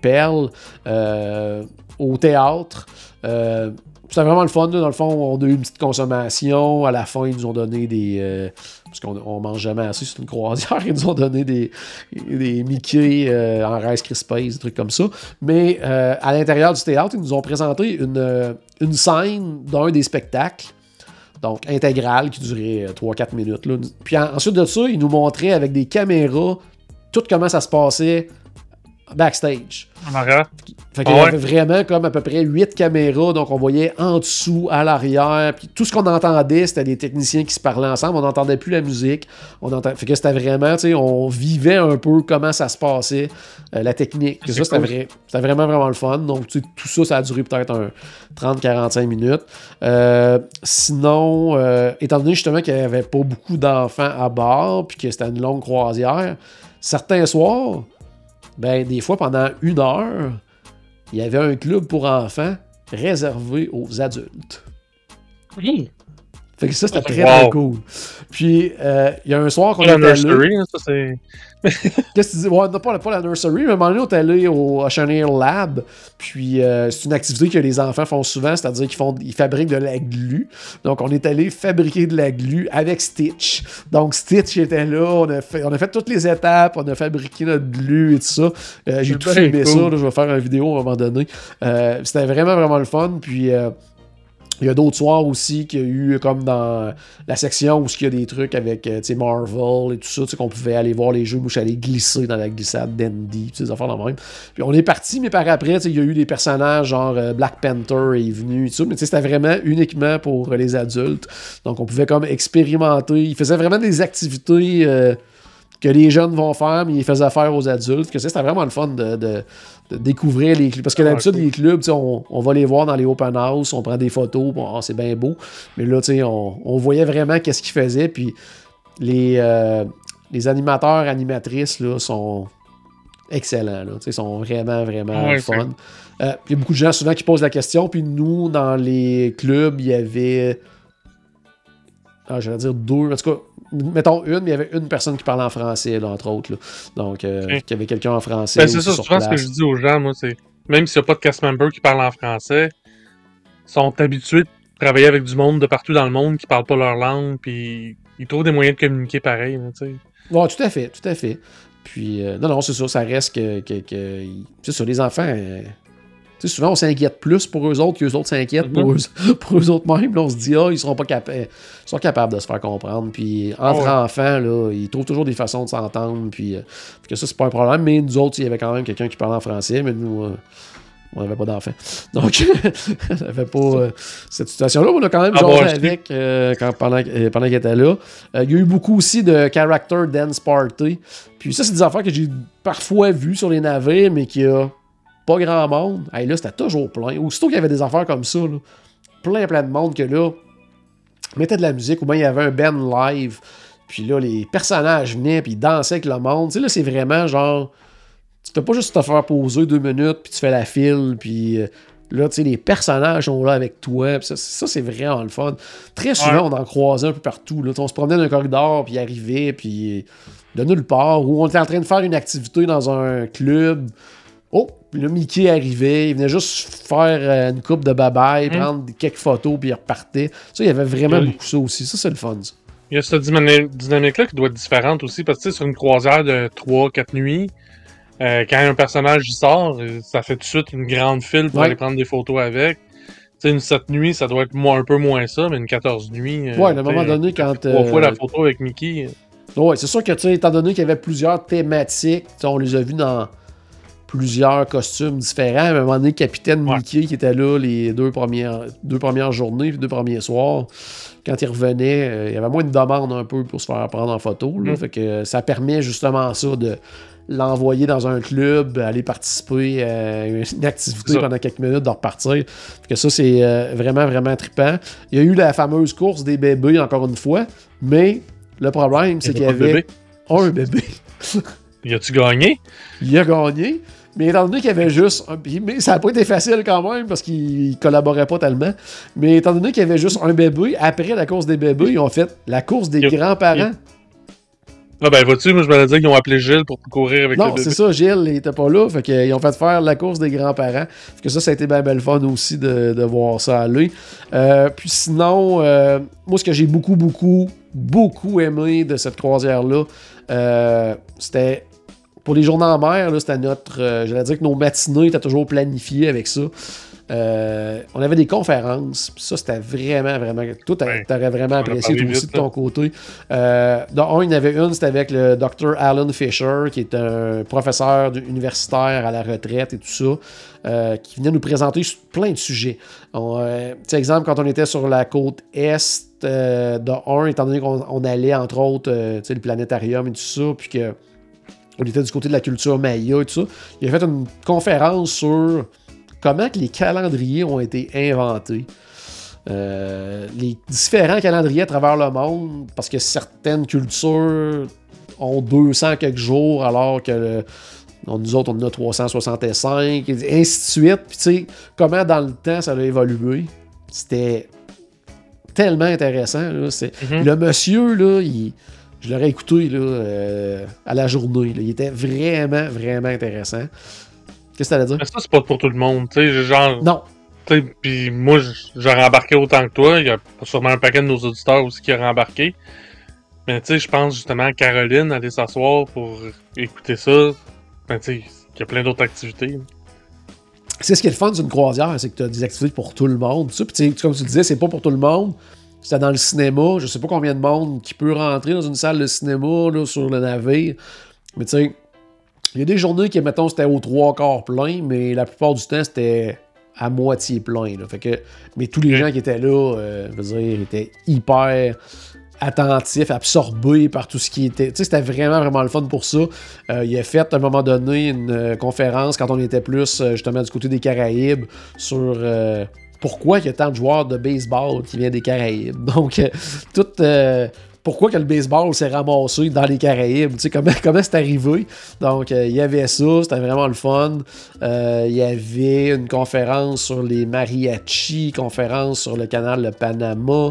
Perle, euh, au théâtre. Euh, c'était vraiment le fun. Dans le fond, on a eu une petite consommation. À la fin, ils nous ont donné des. parce qu'on on mange jamais assez, c'est une croisière. Ils nous ont donné des, des Mickey en Rice Krispies, des trucs comme ça. Mais à l'intérieur du théâtre, ils nous ont présenté une, une scène d'un des spectacles. Donc, intégrale, qui durait euh, 3-4 minutes. là. Puis en- ensuite de ça, ils nous montraient avec des caméras tout comment ça se passait backstage. En arrière. Fait qu'il y Ah ouais? avait vraiment comme à peu près 8 caméras, donc on voyait en dessous, à l'arrière, puis tout ce qu'on entendait, c'était des techniciens qui se parlaient ensemble, on n'entendait plus la musique, on entend... fait que c'était vraiment, tu sais, on vivait un peu comment ça se passait, euh, la technique, ça c'était cool. vrai, c'était vraiment vraiment le fun, donc tu sais, tout ça, ça a duré peut-être un 30-45 minutes. Euh, sinon, euh, étant donné justement qu'il n'y avait pas beaucoup d'enfants à bord, puis que c'était une longue croisière, certains soirs, ben des fois pendant une heure, il y avait un club pour enfants réservé aux adultes. Fait que ça, c'était très, Wow. très cool. Puis euh, il y a un soir qu'on était nursery, hein, ça c'est. Qu'est-ce que tu dis? Ouais, non, pas, la- pas la nursery, mais à un moment donné, on est allé au Ocean Air Lab. Puis, euh, c'est une activité que les enfants font souvent, c'est-à-dire qu'ils font, ils fabriquent de la glu. Donc, on est allé fabriquer de la glu avec Stitch. Donc, Stitch était là, on a fait, on a fait toutes les étapes, on a fabriqué notre glu et tout ça. Euh, J'ai tout filmé cool. ça, là, je vais faire une vidéo à un moment donné. Euh, C'était vraiment, vraiment le fun. Puis, euh, il y a d'autres soirs aussi qu'il y a eu comme dans la section où il y a des trucs avec euh, Marvel et tout ça, qu'on pouvait aller voir les jeux, suis allé glisser dans la glissade d'Andy, des affaires dans même. Puis on est parti, mais par après, il y a eu des personnages genre euh, Black Panther est venu et tout ça, mais c'était vraiment uniquement pour les adultes. Donc on pouvait comme expérimenter. Il faisait vraiment des activités euh, que les jeunes vont faire, mais ils faisaient faire aux adultes. Que c'était vraiment le fun de, de- de découvrir les clubs. Parce que Ah, d'habitude, les clubs, on, on va les voir dans les open house, on prend des photos, bon, ah, c'est bien beau. Mais là, on, on voyait vraiment qu'est-ce qu'ils faisaient. Puis les, euh, les animateurs, animatrices, là, sont excellents. Là, sais, sont vraiment, vraiment Ouais, fun. Euh, Il y a beaucoup de gens souvent qui posent la question. Puis nous, dans les clubs, il y avait. Ah, j'allais dire deux. En tout cas, mettons une, mais il y avait une personne qui parlait en français, là, entre autres. là. Donc, euh, qu'il y avait quelqu'un en français. Ben, c'est ça, souvent ce que je dis aux gens, moi, c'est. Même s'il n'y a pas de cast member qui parle en français, ils sont habitués de travailler avec du monde de partout dans le monde qui parle pas leur langue, puis ils trouvent des moyens de communiquer pareil, tu sais. Ouais, tout à fait, tout à fait. Puis, euh, non, non, c'est sûr, ça reste que. que, que c'est sur les enfants. euh, souvent, on s'inquiète plus pour eux autres qu'eux autres s'inquiètent pour, eux, pour eux autres mêmes. Là, on se dit, ah, ils seront pas capables. Ils sont capables de se faire comprendre. Puis, entre Ouais. enfants, là, ils trouvent toujours des façons de s'entendre. Puis, euh, que ça, c'est pas un problème. Mais nous autres, il y avait quand même quelqu'un qui parlait en français, mais nous. euh, on n'avait pas d'enfants. Donc, on n'avait pas euh, cette situation-là. On a quand même Ah, bon, avec euh, quand, pendant, euh, pendant qu'il était là. Il y a eu beaucoup aussi de character dance party. Puis ça, c'est des affaires que j'ai parfois vues sur les navires, mais qu'il y a pas grand monde. Hey, là, c'était toujours plein. Aussitôt qu'il y avait des affaires comme ça, là, plein, plein de monde que là, mettait de la musique, ou bien il y avait un band live. Puis là, les personnages venaient, puis ils dansaient avec le monde. Tu sais, là, c'est vraiment genre. Tu fais pas juste te faire poser deux minutes, puis tu fais la file, puis. euh, Là, tu sais, les personnages sont là avec toi. Ça, ça, c'est vraiment le fun. Très souvent, on en croisait un peu partout. Là. On se promenait dans un corridor, puis arrivait, puis de nulle part. Ou on était en train de faire une activité dans un club. Oh, puis là, Mickey arrivait. Il venait juste faire euh, une coupe de bye-bye, prendre quelques photos, puis il repartait. Ça, il y avait vraiment Oui. beaucoup ça aussi. Ça, c'est le fun, ça. Il y a cette dynami- dynamique-là qui doit être différente aussi, parce que tu sais, sur une croisière de 3-4 nuits, euh, quand un personnage sort, euh, ça fait tout de suite une grande file pour Ouais. aller prendre des photos avec. Tu sais, une 7 nuits, ça doit être un peu moins ça, mais une 14 nuits. Ouais, à un moment donné, quand, Trois euh, fois la photo avec Mickey. Ouais, c'est sûr que, tu sais, étant donné qu'il y avait plusieurs thématiques, on les a vus dans plusieurs costumes différents. À un moment donné, Capitaine Ouais. Mickey qui était là les deux premières, deux premières journées, puis deux premiers soirs, quand il revenait, euh, il y avait moins de demandes un peu pour se faire prendre en photo. Là, Mm. Fait que ça permet justement ça de l'envoyer dans un club, aller participer à une activité pendant quelques minutes, de repartir. Fait que ça, c'est euh, vraiment, vraiment trippant. Il y a eu la fameuse course des bébés, encore une fois, mais le problème, c'est qu'il y avait bébé. un bébé. Y a-tu gagné? Il a gagné. Mais étant donné qu'il y avait juste un. Mais ça n'a pas été facile quand même parce qu'il collaborait pas tellement. Mais étant donné qu'il y avait juste un bébé, après la course des bébés, ils ont fait la course des Il grands-parents. Ah ben, vois-tu, moi je me disais qu'ils ont appelé Gilles pour courir avec Non, c'est ça, Gilles il était pas là. Fait qu'ils ont fait faire la course des grands-parents. Fait que ça, ça a été bien belle fun aussi de, de voir ça aller. Euh, puis sinon, euh, moi, ce que j'ai beaucoup, beaucoup, beaucoup aimé de cette croisière-là, euh, c'était pour les journées en mer, c'était notre. euh, J'allais dire que nos matinées étaient toujours planifiées avec ça. Euh, on avait des conférences, ça c'était vraiment, vraiment. Toi, Ouais. t'aurais vraiment apprécié toi aussi vite, de ton là. côté. Euh, dans un, il y en avait une, c'était avec le Dr. Alan Fisher, qui est un professeur universitaire à la retraite et tout ça, euh, qui venait nous présenter plein de sujets. Sais, exemple, quand on était sur la côte est de un, étant donné qu'on on allait, entre autres, tu sais, le planétarium et tout ça, puis que on était du côté de la culture maya et tout ça, il a fait une conférence sur comment que les calendriers ont été inventés. Euh, les différents calendriers à travers le monde, parce que certaines cultures ont 200 quelques jours, alors que le- nous autres, on en a 365, et ainsi de suite. Puis tu sais, comment dans le temps ça a évolué, c'était tellement intéressant. là. Mhm. Le monsieur, là, il- je l'aurais écouté là, euh, à la journée. là. Il était vraiment, vraiment intéressant. Qu'est-ce que t'allais dire? Mais ça, c'est pas pour tout le monde. Tu sais, genre, Non. puis moi, j'aurais embarqué autant que toi. Il y a sûrement un paquet de nos auditeurs aussi qui auraient embarqué. Mais tu sais, je pense justement à Caroline, aller s'asseoir pour écouter ça. Ben, tu sais, il y a plein d'autres activités. C'est ce qui est le fun d'une croisière, c'est que tu as des activités pour tout le monde. Puis, tu sais, comme tu le disais, c'est pas pour tout le monde. C'était dans le cinéma. Je sais pas combien de monde qui peut rentrer dans une salle de cinéma là, sur le navire. Mais tu sais, il y a des journées qui, mettons, c'était aux trois quarts plein, mais la plupart du temps, c'était à moitié plein. là. Fait que, mais tous les gens qui étaient là, euh, je veux dire, étaient hyper attentifs, absorbés par tout ce qui était. Tu sais, c'était vraiment, vraiment le fun pour ça. Euh, il a fait à un moment donné une euh, conférence quand on était plus euh, justement du côté des Caraïbes sur pourquoi il y a tant de joueurs de baseball qui viennent des Caraïbes. Donc, euh, euh, pourquoi que le baseball s'est ramassé dans les Caraïbes, tu sais, comment, comment c'est arrivé? Donc, euh, il y avait ça, c'était vraiment le fun. Il y avait une conférence sur les mariachis, conférence sur le canal de Panama.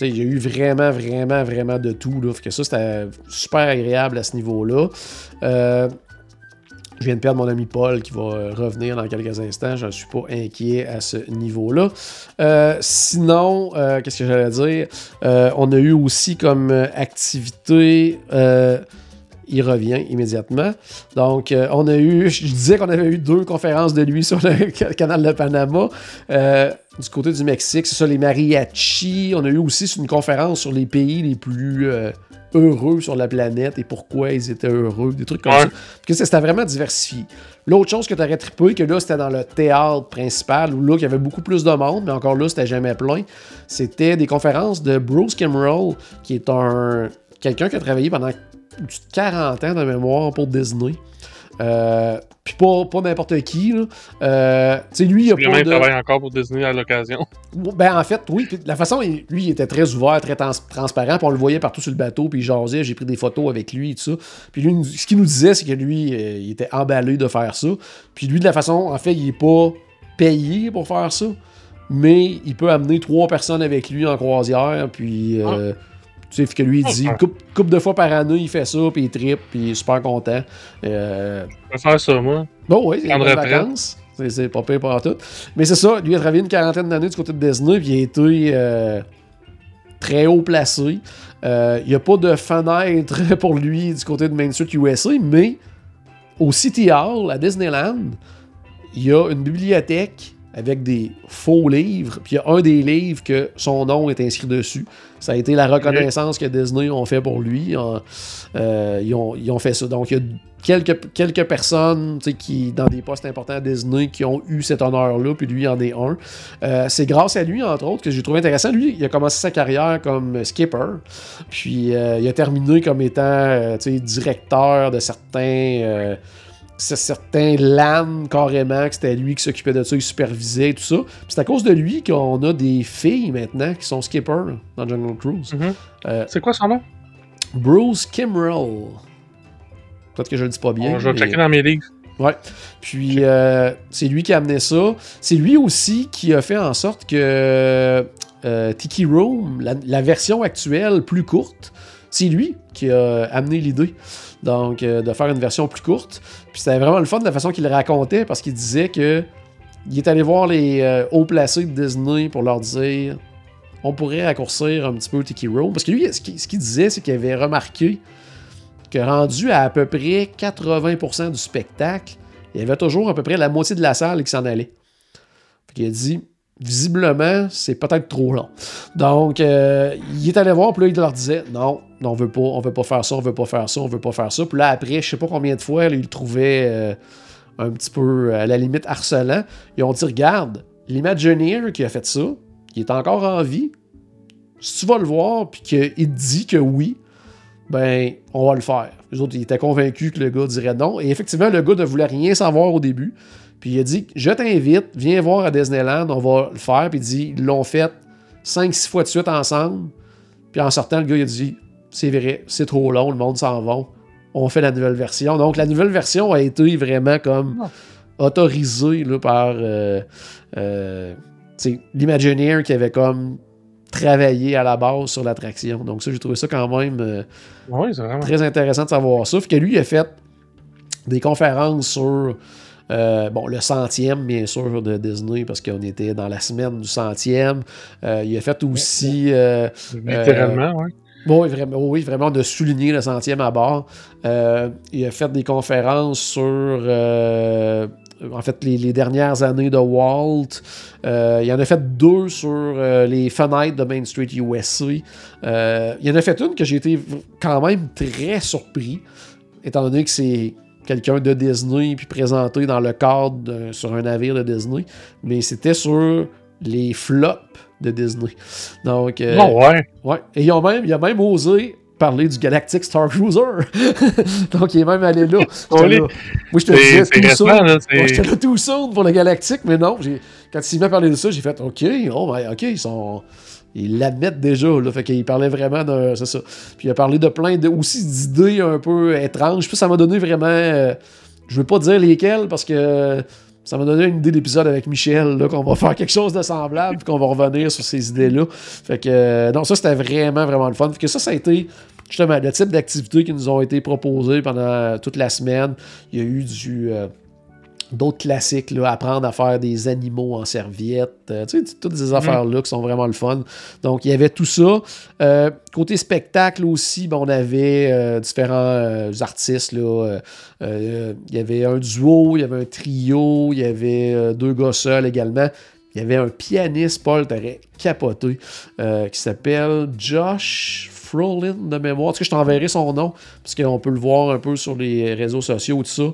Il y a eu vraiment, vraiment, vraiment de tout. Là. Que ça, c'était super agréable à ce niveau-là. Je viens de perdre mon ami Paul qui va euh, revenir dans quelques instants. Je ne suis pas inquiet à ce niveau-là. Euh, sinon, euh, qu'est-ce que j'allais dire? On a eu aussi comme activité. il revient immédiatement. Donc, on a eu, je disais qu'on avait eu deux conférences de lui sur le ca- canal de Panama. Du côté du Mexique, c'est ça, les mariachis. On a eu aussi une conférence sur les pays les plus heureux sur la planète et pourquoi ils étaient heureux, des trucs comme Ouais. ça. Parce que c'était vraiment diversifié. L'autre chose que tu aurais trippé, que là, c'était dans le théâtre principal, où là, il y avait beaucoup plus de monde, mais encore là, c'était jamais plein. C'était des conférences de Bruce Kimrell, qui est un quelqu'un qui a travaillé pendant au-dessus de 40 ans de mémoire pour Disney. Euh, Puis pas, pas n'importe qui. Là. Euh, tu sais, lui, il a pas de... travaille encore pour Disney à l'occasion. Ben, en fait, oui. La façon, lui, il était très ouvert, très trans- transparent. Puis on le voyait partout sur le bateau. Puis il jasait. J'ai pris des photos avec lui et tout ça. Puis lui, ce qu'il nous disait, c'est que lui, euh, il était emballé de faire ça. Puis lui, de la façon, en fait, il est pas payé pour faire ça. Mais il peut amener trois personnes avec lui en croisière. Puis. euh, Tu sais, que lui, il dit, couple, couple de fois par année, il fait ça, puis il tripe, puis il est super content. Euh, Je vais faire ça, moi. Bon, oui, c'est retraite. vacances. C'est- C'est pas pire pour tout. Mais c'est ça, lui a travaillé une quarantaine d'années du côté de Disney, puis il a été euh, très haut placé. Euh, Il n'y a pas de fenêtre pour lui du côté de Main Street USA, mais au City Hall, à Disneyland, il y a une bibliothèque avec des faux livres, puis il y a un des livres que son nom est inscrit dessus. Ça a été la reconnaissance que Disney ont fait pour lui. Euh, ils, ont, ils ont fait ça. Donc, il y a quelques, quelques personnes qui, dans des postes importants à Disney qui ont eu cet honneur-là, puis lui en est un. Euh, c'est grâce à lui, entre autres, que j'ai trouvé intéressant. Lui, il a commencé sa carrière comme skipper, puis euh, il a terminé comme étant directeur de certains. C'est certains LAN carrément, que c'était lui qui s'occupait de ça, il supervisait et tout ça. Puis c'est à cause de lui qu'on a des filles maintenant qui sont skippers dans Jungle Cruise. Mhm. Euh, C'est quoi son nom? Bruce Kimrell. Peut-être que je le dis pas bien. Bon, je vais mais- checker dans mes livres. Ouais. Puis euh, c'est lui qui a amené ça. C'est lui aussi qui a fait en sorte que euh, Tiki Room, la, la version actuelle plus courte, c'est lui qui a amené l'idée. Donc, euh, de faire une version plus courte. Puis c'était vraiment le fun de la façon qu'il racontait parce qu'il disait que il est allé voir les euh, hauts placés de Disney pour leur dire on pourrait raccourcir un petit peu Tiki Room. Parce que lui, ce qu'il disait, c'est qu'il avait remarqué que rendu à à peu près 80% du spectacle, il y avait toujours à peu près la moitié de la salle qui s'en allait. Qu'il a dit, visiblement, c'est peut-être trop long. Donc, euh, il est allé voir, puis là, il leur disait, non, non, on veut pas, on veut pas faire ça, on veut pas faire ça, on veut pas faire ça. Puis là, après, je sais pas combien de fois, là, il le trouvait euh, un petit peu, à la limite, harcelant. Ils ont dit, regarde, l'Imagineer qui a fait ça, il est encore en vie. Si tu vas le voir, puis qu'il te dit que oui, ben, on va le faire. Les autres, ils étaient convaincus que le gars dirait non. Et effectivement, le gars ne voulait rien savoir au début. Puis il a dit Je t'invite, viens voir à Disneyland, on va le faire. Puis il dit Ils l'ont fait 5-6 fois de suite ensemble. Puis en sortant, le gars, il a dit C'est vrai, c'est trop long, le monde s'en va. On fait la nouvelle version. Donc la nouvelle version a été vraiment comme autorisée là, par euh, euh, l'Imagineer qui avait comme travaillé à la base sur l'attraction. Donc ça, j'ai trouvé ça quand même euh, Oui, vraiment. très intéressant de savoir ça. Fait que lui, il a fait des conférences sur euh, bon, le centième, bien sûr, de Disney, parce qu'on était dans la semaine du centième. Euh, il a fait aussi... euh, Littéralement, ouais. Bon, oui, vraiment, de souligner le centième à bord. Euh, il a fait des conférences sur, euh, en fait, les, dernières années de Walt. Euh, il en a fait deux sur les fenêtres de Main Street. Euh, il en a fait une que j'ai été quand même très surpris, étant donné que c'est quelqu'un de Disney puis présenté dans le cadre sur un navire de Disney. Mais c'était sur les flops de Disney. Donc, euh, ouais. Ouais, et ils ont même, il a même osé parler du Galactic Star Cruiser. Donc, il est même allé là. Là. Moi, je te disais tout là. Moi, j'étais là tout soon pour le Galactique, mais non. Quand il m'a parlé de ça, j'ai fait OK, oh, ben, OK, ils sont. Ils l'admettent déjà, là. Fait qu'il parlait vraiment de. C'est ça. Puis il a parlé de plein de, aussi d'idées un peu étranges. Puis ça m'a donné vraiment. euh, je veux pas dire lesquelles parce que ça m'a donné une idée d'épisode avec Michel, qu'on va faire quelque chose de semblable, puis qu'on va revenir sur ces idées-là. Fait que, euh, non, ça, c'était vraiment, vraiment le fun. Fait que ça, ça a été, justement, le type d'activités qui nous ont été proposées pendant toute la semaine. Il y a eu du... euh, D'autres classiques, apprendre à faire des animaux en serviette, euh, tu sais, toutes ces affaires-là qui sont vraiment le fun. Donc, il y avait tout ça. Euh, côté spectacle aussi, on avait euh, différents artistes. Il y avait un duo, il y avait un trio, il y avait deux gars seuls également. Il y avait un pianiste, Paul, t'aurais capoté, qui s'appelle Josh Frolin de mémoire. Tu sais, je t'enverrai son nom, parce qu'on peut le voir un peu sur les réseaux sociaux, tout ça.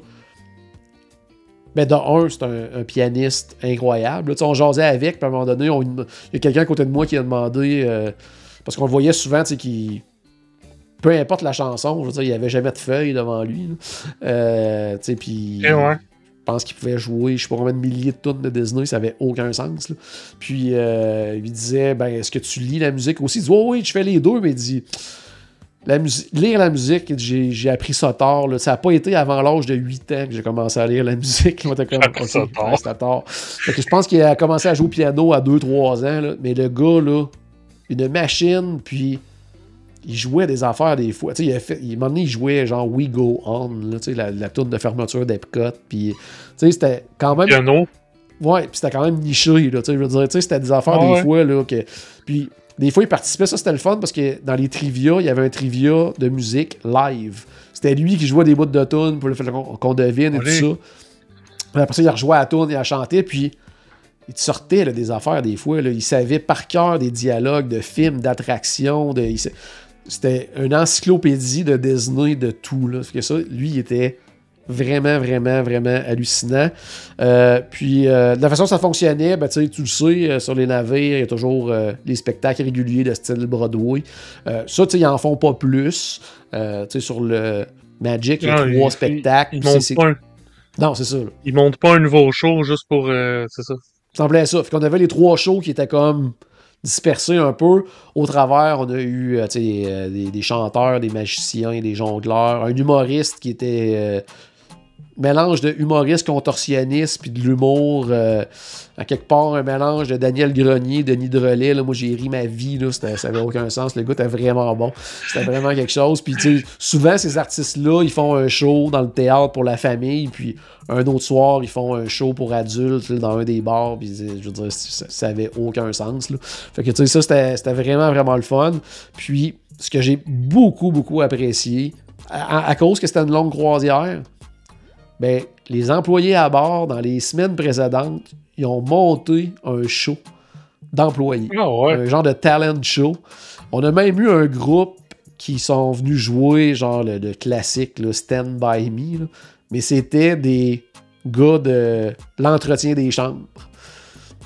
Ben, de un, c'est un, un pianiste incroyable. là. On jasait avec, puis à un moment donné, on- il y a quelqu'un à côté de moi qui a demandé, euh, parce qu'on le voyait souvent, tu sais, qui peu importe la chanson, je veux dire, il n'y avait jamais de feuille devant lui. Euh, tu sais, puis Eh ouais. je pense qu'il pouvait jouer, je sais pas combien de milliers de tonnes de Disney, ça avait aucun sens. là. Puis euh, il disait, ben, est-ce que tu lis la musique aussi? Il dit, oh, oui, je fais les deux, mais il dit, la lire la musique, j'ai appris ça tard. là. Ça n'a pas été avant l'âge de 8 ans que j'ai commencé à lire la musique. Moi, comme, J'ai appris ok, ça tard. ouais, c'était tard. Fait que je pense qu'il a commencé à jouer au piano à 2-3 ans, là. mais le gars, là, une machine, puis il jouait des affaires des fois. Il a fait, il, donné, jouait genre We Go On, là, la, la tourne de fermeture d'Epcot. Puis, c'était quand même. Piano? Ouais, puis c'était quand même niché, là, je veux dire, tu sais, c'était des affaires Ah des ouais? fois, là, que... Puis, des fois, il participait, ça, c'était le fun, parce que dans les trivia, il y avait un trivia de musique live. C'était lui qui jouait des bouts de tunes pour le fait qu'on devine et Allez. tout ça. Après ça, il rejouait à la tune, il a chanté, puis il te sortait là, des affaires des fois, là. il savait par cœur des dialogues de films, d'attractions, de... C'était une encyclopédie de Disney, de tout, là. Fait que ça, lui, il était vraiment, vraiment, vraiment hallucinant. Euh, puis, euh, de la façon que ça fonctionnait, ben, tu le sais, euh, sur les navires, il y a toujours les spectacles réguliers de style Broadway. Ça, tu sais, ils en font pas plus. Tu sais, sur le Magic, il y a trois spectacles. Ils montent pas un- Non, c'est ça. là. ils montent pas un nouveau show juste pour. c'est ça. Ça semblait ça. Fait qu'on avait les trois shows qui étaient comme dispersés un peu. Au travers, on a eu des, des chanteurs, des magiciens, des jongleurs, un humoriste qui était mélange de humoriste contorsionniste puis de l'humour. euh, à quelque part, un mélange de Daniel Grenier, Denis Drolet. Là, moi, j'ai ri ma vie. Ça n'avait aucun sens. Le gars était vraiment bon. C'était vraiment quelque chose. Puis, tu sais, souvent, ces artistes-là, ils font un show dans le théâtre pour la famille. Puis, un autre soir, ils font un show pour adultes dans un des bars. Puis, je veux dire, ça, ça avait aucun sens. Fait que, tu sais, ça, c'était vraiment, vraiment le fun. Puis, ce que j'ai beaucoup, beaucoup apprécié, à cause que c'était une longue croisière, ben, les employés à bord, dans les semaines précédentes, ils ont monté un show d'employés. Ah ouais. Un genre de talent show. On a même eu un groupe qui sont venus jouer genre le, le classique là, Stand By Me. là. Mais c'était des gars de l'entretien des chambres.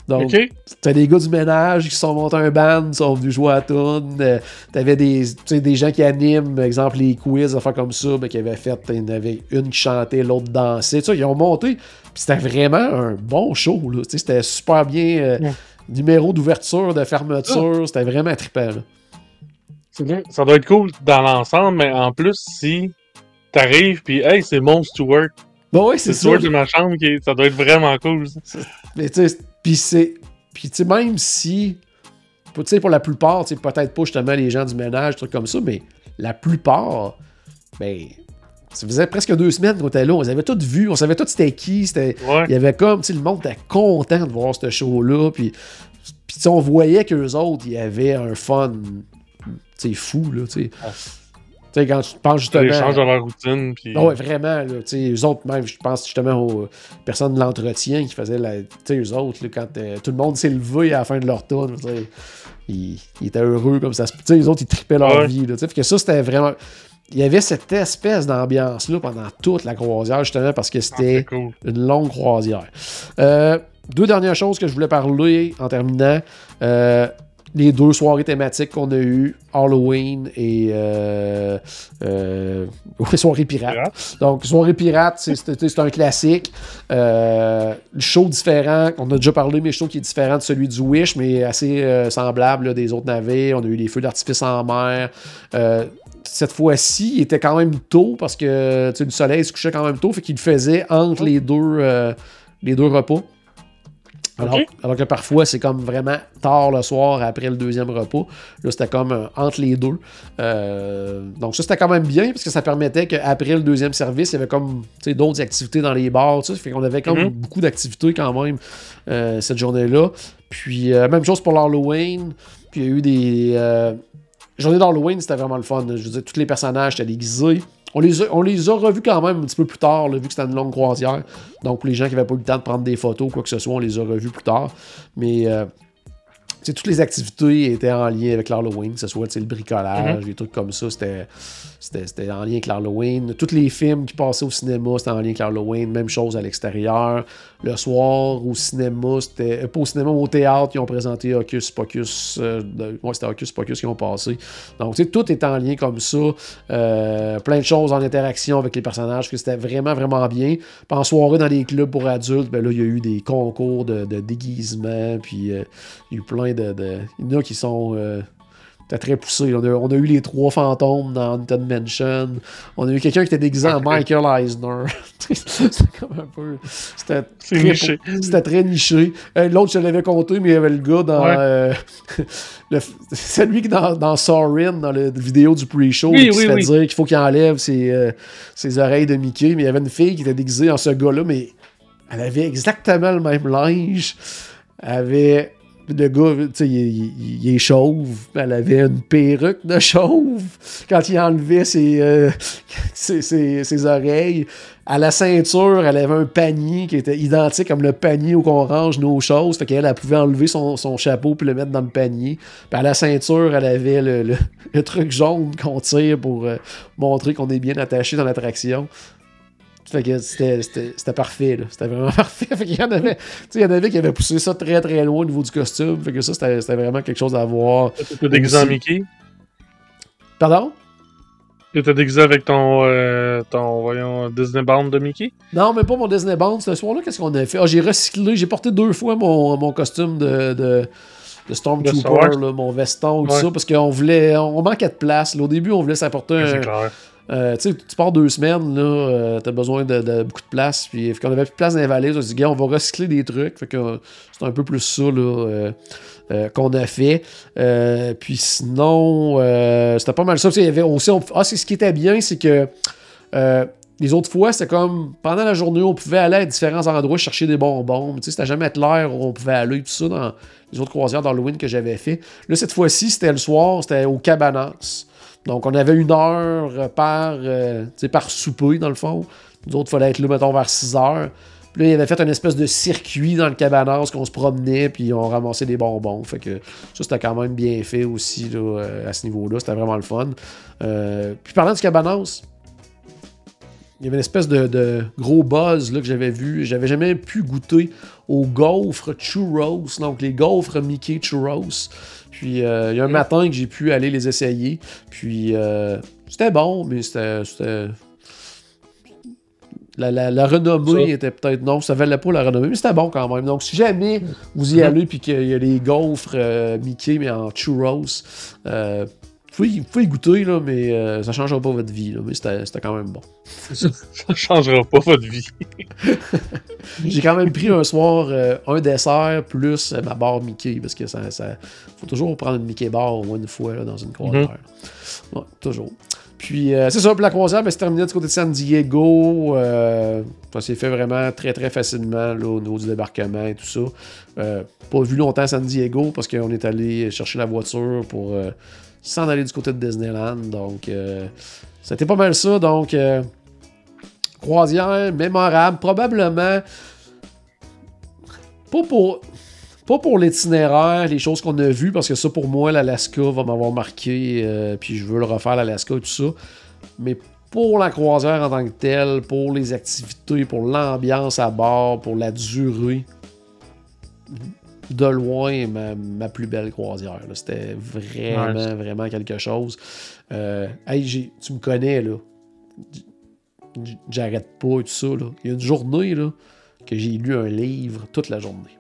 Donc, Ok. T'as des gars du ménage qui se sont montés un band, sont venus jouer à tune. Euh, T'avais des, tu sais, des gens qui animent, par exemple, les quiz, affaires comme ça, ben, qui avaient fait, il y en avait une qui chantait, l'autre dansait. Ils ont monté. Puis c'était vraiment un bon show. là. Tu sais, C'était super bien. euh, Ouais. Numéro d'ouverture, de fermeture. C'était vraiment trippant. là. Bien. Ça doit être cool dans l'ensemble, mais en plus, si t'arrives puis hey, c'est mon Stewart. Bon, ouais, C'est. Stewart de ma chambre, qui... ça doit être vraiment cool. ça. Mais tu sais, puis c'est. Puis tu sais, même si. tu sais, pour la plupart, tu sais, peut-être pas justement les gens du ménage, trucs comme ça, mais la plupart, ben, ça faisait presque deux semaines qu'on était là, on les avait toutes vues, on savait tout c'était qui, c'était, Ouais. il y avait comme, tu sais, le monde était content de voir ce show-là, puis, puis on voyait qu'eux autres, il y avait un fun, tu sais, fou, là, tu sais. Ah. Sais, quand tu penses justement... Ils changent leur routine. Puis... Ah ouais, vraiment, là, tu sais, eux autres, même, je pense justement aux personnes de l'entretien qui faisaient la. Tu sais, eux autres, là, quand euh, tout le monde s'est levé à la fin de leur tour, ils, ils étaient heureux comme ça. Tu sais, les autres, ils tripaient leur Ouais. vie, là, tu sais. Fait que ça, c'était vraiment. Il y avait cette espèce d'ambiance-là pendant toute la croisière, justement, parce que Ah, c'était cool. une longue croisière. Euh, deux dernières choses que je voulais parler en terminant. Euh, les deux soirées thématiques qu'on a eues, Halloween et euh, euh, soirée pirate. Pirate. Donc, soirée pirate, c'est- un classique. Euh, le show différent, on a déjà parlé, mais le show qui est différent de celui du Wish, mais assez semblable là, des autres navires. On a eu les feux d'artifice en mer. Cette fois-ci, il était quand même tôt parce que le soleil se couchait quand même tôt, fait qu'il le faisait entre les deux, euh, les deux repas. Alors, que parfois, c'est comme vraiment tard le soir après le deuxième repas. Là, c'était comme euh, entre les deux. Euh, donc, ça, c'était quand même bien parce que ça permettait qu'après le deuxième service, il y avait comme tu sais, d'autres activités dans les bars. Tu sais, fait qu'on avait comme Mhm. beaucoup d'activités quand même euh, cette journée-là. Puis, même chose pour l'Halloween. Puis, il y a eu des. Journée d'Halloween, c'était vraiment le fun. Je veux dire, tous les personnages étaient déguisés. On les, a, on les a revus quand même un petit peu plus tard, là, vu que c'était une longue croisière. Donc, les gens qui n'avaient pas eu le temps de prendre des photos, quoi que ce soit, on les a revus plus tard. Mais euh, toutes les activités étaient en lien avec l'Halloween, que ce soit le bricolage, des trucs comme ça, c'était en lien avec l'Halloween. Tous les films qui passaient au cinéma, c'était en lien avec l'Halloween. Même chose à l'extérieur. Le soir, au cinéma, c'était. euh, Pas au cinéma, au théâtre, ils ont présenté Hocus Pocus. euh, ouais, c'était Hocus Pocus qui ont passé. Donc, tu sais, tout est en lien comme ça. Euh, plein de choses en interaction avec les personnages, que c'était vraiment, vraiment bien. Puis en soirée, dans les clubs pour adultes, ben là, il y a eu des concours de, de déguisement, puis euh, il y a eu plein de. de- Il y en a qui sont. C'était très poussé. On a, on a eu les trois fantômes dans Haunted Mansion. On a eu quelqu'un qui était déguisé en. Michael Eisner. C'était comme un peu. C'était très- niché. C'était très niché. Euh, L'autre, je l'avais compté, mais il y avait le gars dans. Ouais. euh, le- celui qui dans, dans Sorin, dans la vidéo du pre-show, Oui, qui oui, se fait oui. dire qu'il faut qu'il enlève ses, euh, ses oreilles de Mickey. Mais il y avait une fille qui était déguisée en ce gars-là, mais elle avait exactement le même linge. Elle avait. Le gars, tu il, est chauve. Elle avait une perruque de chauve quand il enlevait ses, euh, ses, ses- oreilles. À la ceinture, elle avait un panier qui était identique comme le panier où on range nos choses. Fait qu'elle, elle pouvait enlever son, chapeau puis le mettre dans le panier. Puis à la ceinture, elle avait le, le- le truc jaune qu'on tire pour euh, montrer qu'on est bien attaché dans l'attraction. Fait que c'était- parfait, là. C'était vraiment parfait. Fait qu'il y en avait, tu sais, il y en avait qui avaient poussé ça très très loin au niveau du costume. Fait que ça, c'était vraiment quelque chose à voir. T'étais déguisé en. Mickey? Pardon? T'étais déguisé avec ton, euh, ton voyons, Disney Band de Mickey? Non, mais pas mon Disney Bond. Ce soir-là, qu'est-ce qu'on a fait? Ah, j'ai recyclé, j'ai porté deux fois mon, mon costume de, de, de Stormtrooper, là, mon veston, tout Ouais. ça, parce qu'on voulait, on manquait de place. là. Au début, on voulait s'apporter un. Euh, tu pars deux semaines, là, euh, t'as besoin de, beaucoup de place. Puis, fait qu'on avait plus de place dans les valises. On s'est dit, on va recycler des trucs. Fait c'est un peu plus ça, euh, euh, qu'on a fait. Puis sinon, c'était pas mal ça. Y avait aussi. on- ah, ce qui était bien, c'est que les autres fois, c'était comme pendant la journée, on pouvait aller à différents endroits chercher des bonbons. Tu sais, c'était jamais l'air où on pouvait aller, tout ça, dans les autres croisières d'Halloween que j'avais fait. Là, cette fois-ci, c'était le soir, c'était au Cabanas. Donc, on avait une heure par, euh, tu sais, par souper, dans le fond. Nous autres, il fallait être là, mettons, vers 6 heures. Puis là, il avait fait une espèce de circuit dans le cabanas qu'on se promenait, puis on ramassait des bonbons. Fait que ça, c'était quand même bien fait aussi là, euh, à ce niveau-là. C'était vraiment le fun. Euh, puis parlant du cabanas, il y avait une espèce de, de gros buzz là, que j'avais vu. J'avais jamais pu goûter aux gaufres churros, donc les gaufres Mickey churros. Puis euh, il y a un matin que j'ai pu aller les essayer. Puis euh, c'était bon, mais c'était. La, la- la renommée Ça. était peut-être. Non, ça valait pas la renommée, mais c'était bon quand même. Donc, si jamais vous y Mhm. allez puis qu'il y a les gaufres euh, Mickey, mais en churros, euh, pouvez, vous pouvez y goûter, là, mais euh, ça changera pas votre vie. Là, mais c'était quand même bon. Ça changera pas votre vie. J'ai quand même pris un soir euh, un dessert plus euh, ma barre Mickey, parce que ça, ça faut toujours prendre une Mickey bar au moins une fois là, dans une croisière. Ouais, toujours. Puis euh, c'est ça, puis la croisière ben, c'est terminé du côté de San Diego. Euh, ça s'est fait vraiment très très facilement là, au niveau du débarquement et tout ça. Euh, pas vu longtemps San Diego parce qu'on est allé chercher la voiture pour s'en aller du côté de Disneyland. Donc euh, c'était pas mal ça. Donc euh, croisière mémorable, probablement pas pour pas pour l'itinéraire, les choses qu'on a vues, parce que ça, pour moi, l'Alaska va m'avoir marqué, euh, puis je veux le refaire, l'Alaska et tout ça. Mais pour la croisière en tant que telle, pour les activités, pour l'ambiance à bord, pour la durée, de loin, ma, ma plus belle croisière. C'était vraiment, vraiment quelque chose. Euh, hey, tu me connais, là. J'arrête pas et tout ça, là. Il y a une journée, là, que j'ai lu un livre toute la journée.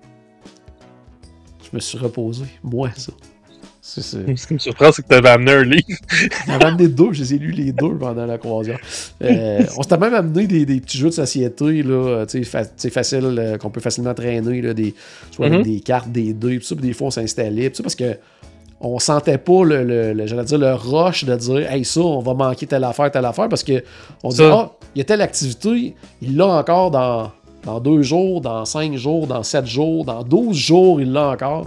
Je me suis reposé. Moi, ça. C'est, c'est... Ce qui me surprend, c'est que t'avais amené un livre. J'avais amené deux, je les ai lus les deux pendant la croisière. Euh, on s'était même amené des, des petits jeux de société, là, euh, tu sais, fa- tu facile, euh, qu'on peut facilement traîner, là, des, soit avec Mhm. des cartes, des dés, tout ça, puis des fois on s'installait, tout ça, parce que on sentait pas le, le- le- j'allais dire, le rush de dire, hey, ça, on va manquer telle affaire, telle affaire, parce que on dit, ah, il y a telle activité, il l'a encore dans, dans deux jours, dans cinq jours, dans sept jours, dans douze jours, il l'a encore.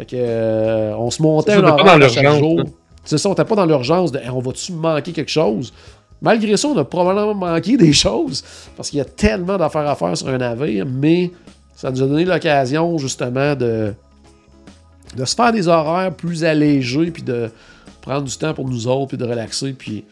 Fait que, euh, on se montait un horaire dans chaque l'urgence, jour. là. C'est ça, on n'était pas dans l'urgence de Hey, on va-tu manquer quelque chose? Malgré ça, on a probablement manqué des choses parce qu'il y a tellement d'affaires à faire sur un navire, mais ça nous a donné l'occasion justement de, de se faire des horaires plus allégés puis de prendre du temps pour nous autres puis de relaxer. Puis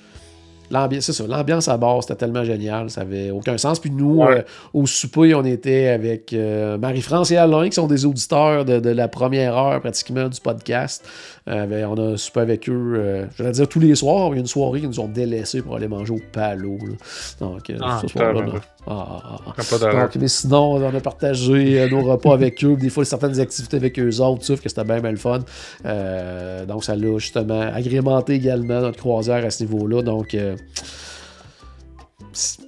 l'ambiance, c'est ça, l'ambiance à bord, c'était tellement génial, ça avait aucun sens. Puis nous, Ouais. euh, au souper, on était avec euh, Marie-France et Alain, qui sont des auditeurs de, de la première heure pratiquement du podcast. Euh, ben, on a soupé avec eux, euh, je vais dire tous les soirs. Il y a une soirée qu'ils nous ont délaissés pour aller manger au palo. là. Donc, euh, Ah, ce soir-là, tabarnak. non. Ah, ah. Donc, mais sinon, on a partagé nos repas avec eux, des fois certaines activités avec eux autres, sauf que c'était bien, bien le fun. Donc, ça l'a justement agrémenté également notre croisière à ce niveau-là. Donc,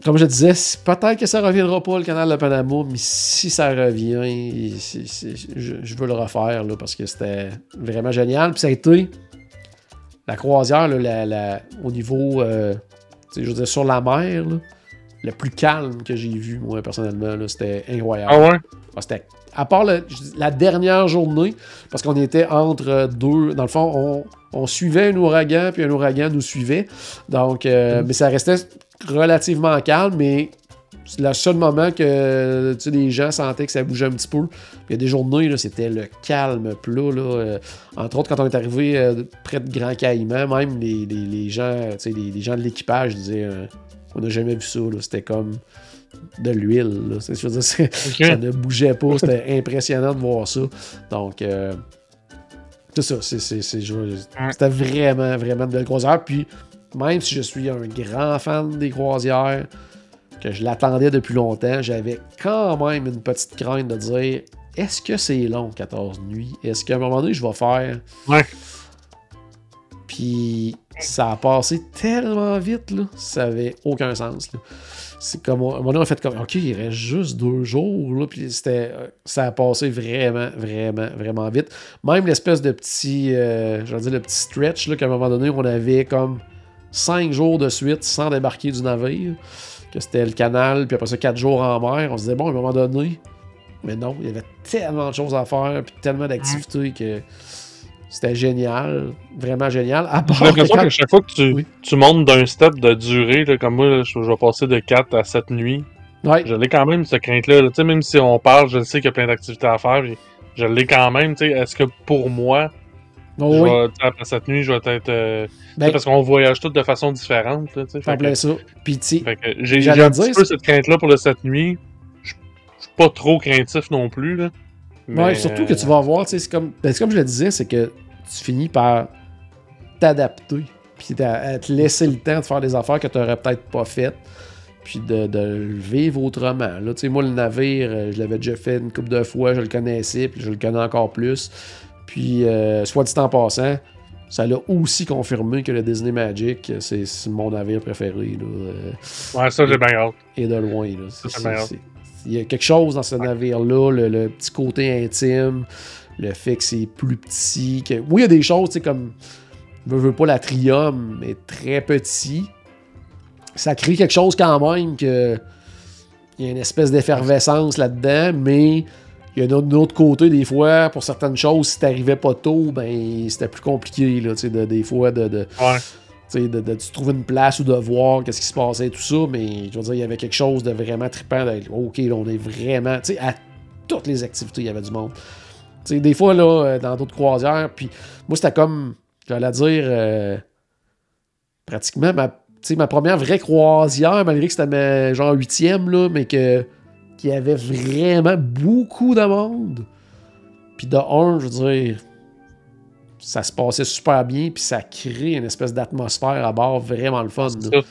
comme je disais, peut-être que ça reviendra pas le canal de Panama, mais si ça revient, je, je veux le refaire là, parce que c'était vraiment génial. Puis ça a été la croisière là, la- la- au niveau, euh, je veux dire, sur la mer, là, le plus calme que j'ai vu, moi, personnellement. C'était incroyable. Ah ouais? Ah, c'était- à part le- la dernière journée, parce qu'on était entre deux. Dans le fond, on, on suivait un ouragan, puis un ouragan nous suivait. Donc, euh, mais ça restait relativement calme, mais c'est le seul moment que tu sais, les gens sentaient que ça bougeait un petit peu. Il y a des journées, c'était le calme plat. Là, euh, entre autres, quand on est arrivé euh, près de Grand Caïman, même les, les- les gens, tu sais, les, les gens de l'équipage disaient on n'a jamais vu ça. C'était comme de l'huile. ça ne bougeait pas. C'était impressionnant de voir ça. Donc, euh, c'est ça. c'est- c'est- c'est- je- C'était vraiment, vraiment de belles croisières. Puis, même si je suis un grand fan des croisières, que je l'attendais depuis longtemps, j'avais quand même une petite crainte de dire est-ce que c'est long, 14 nuits? Est-ce qu'à un moment donné, je vais faire? Ouais. Puis, ça a passé tellement vite, là, ça avait aucun sens. là. C'est comme, un moment donné, on a fait comme, OK, il reste juste deux jours, là, puis c'était, euh, ça a passé vraiment, vraiment, vraiment vite. Même l'espèce de petit, euh, je vais dire, le petit stretch, là, qu'à un moment donné, on avait comme cinq jours de suite sans débarquer du navire, que c'était le canal, puis après ça, quatre jours en mer. On se disait, bon, à un moment donné, mais non, il y avait tellement de choses à faire, puis tellement d'activités que c'était génial, vraiment génial. À J'ai part que l'impression quand- qu'à chaque fois que tu, Oui. tu montes d'un step de durée, là, comme moi, là, je, je vais passer de 4 à 7 nuits, Ouais, je l'ai quand même, cette crainte-là. là. Tu sais, Même si on parle, je sais qu'il y a plein d'activités à faire, je l'ai quand même. tu sais, Est-ce que pour moi, oh je oui, vais, tu sais, après cette nuit, je vais être... euh, ben, parce qu'on voyage tous de façon différente. là, fait que- ça. Puis, que j'ai j'ai un petit peu cette crainte-là pour le cette nuit. Je je suis pas trop craintif non plus. Là. Ouais, surtout que tu euh, vas voir, c'est comme, ben, c'est comme je le disais, c'est que tu finis par t'adapter, puis à, à te laisser le temps de faire des affaires que tu n'aurais peut-être pas faites, puis de, de vivre autrement. Là, moi, le navire, euh, je l'avais déjà fait une couple de fois, je le connaissais, puis je le connais encore plus. Puis, euh, soit dit en passant, ça l'a aussi confirmé que le Disney Magic, c'est mon navire préféré. Là, euh, Ouais, ça, j'ai bien hâte. et de loin. Là. Ça, Il y a quelque chose dans ce navire-là, le, le petit côté intime, le fait que c'est plus petit. Que... Oui, il y a des choses, tu sais, comme. Je veux pas la Trium, est très petit. Ça crée quelque chose quand même que. Il y a une espèce d'effervescence là-dedans, mais il y a d'un autre côté, des fois, pour certaines choses, si t'arrivais pas tôt, ben c'était plus compliqué, là, tu sais, de- des fois, de, de, Ouais. De, de, trouver une place ou de voir qu'est-ce qui se passait tout ça, mais je veux dire, il y avait quelque chose de vraiment trippant. OK, là, on est vraiment. Tu sais, à toutes les activités, il y avait du monde. Tu sais, des fois, là, euh, dans d'autres croisières, puis moi, c'était comme, j'allais dire, euh, pratiquement ma, ma première vraie croisière, malgré que c'était ma genre huitième, là, mais que qu'il y avait vraiment beaucoup de monde. Puis de un, je veux dire, ça se passait super bien, puis ça crée une espèce d'atmosphère à bord vraiment le fun. Là.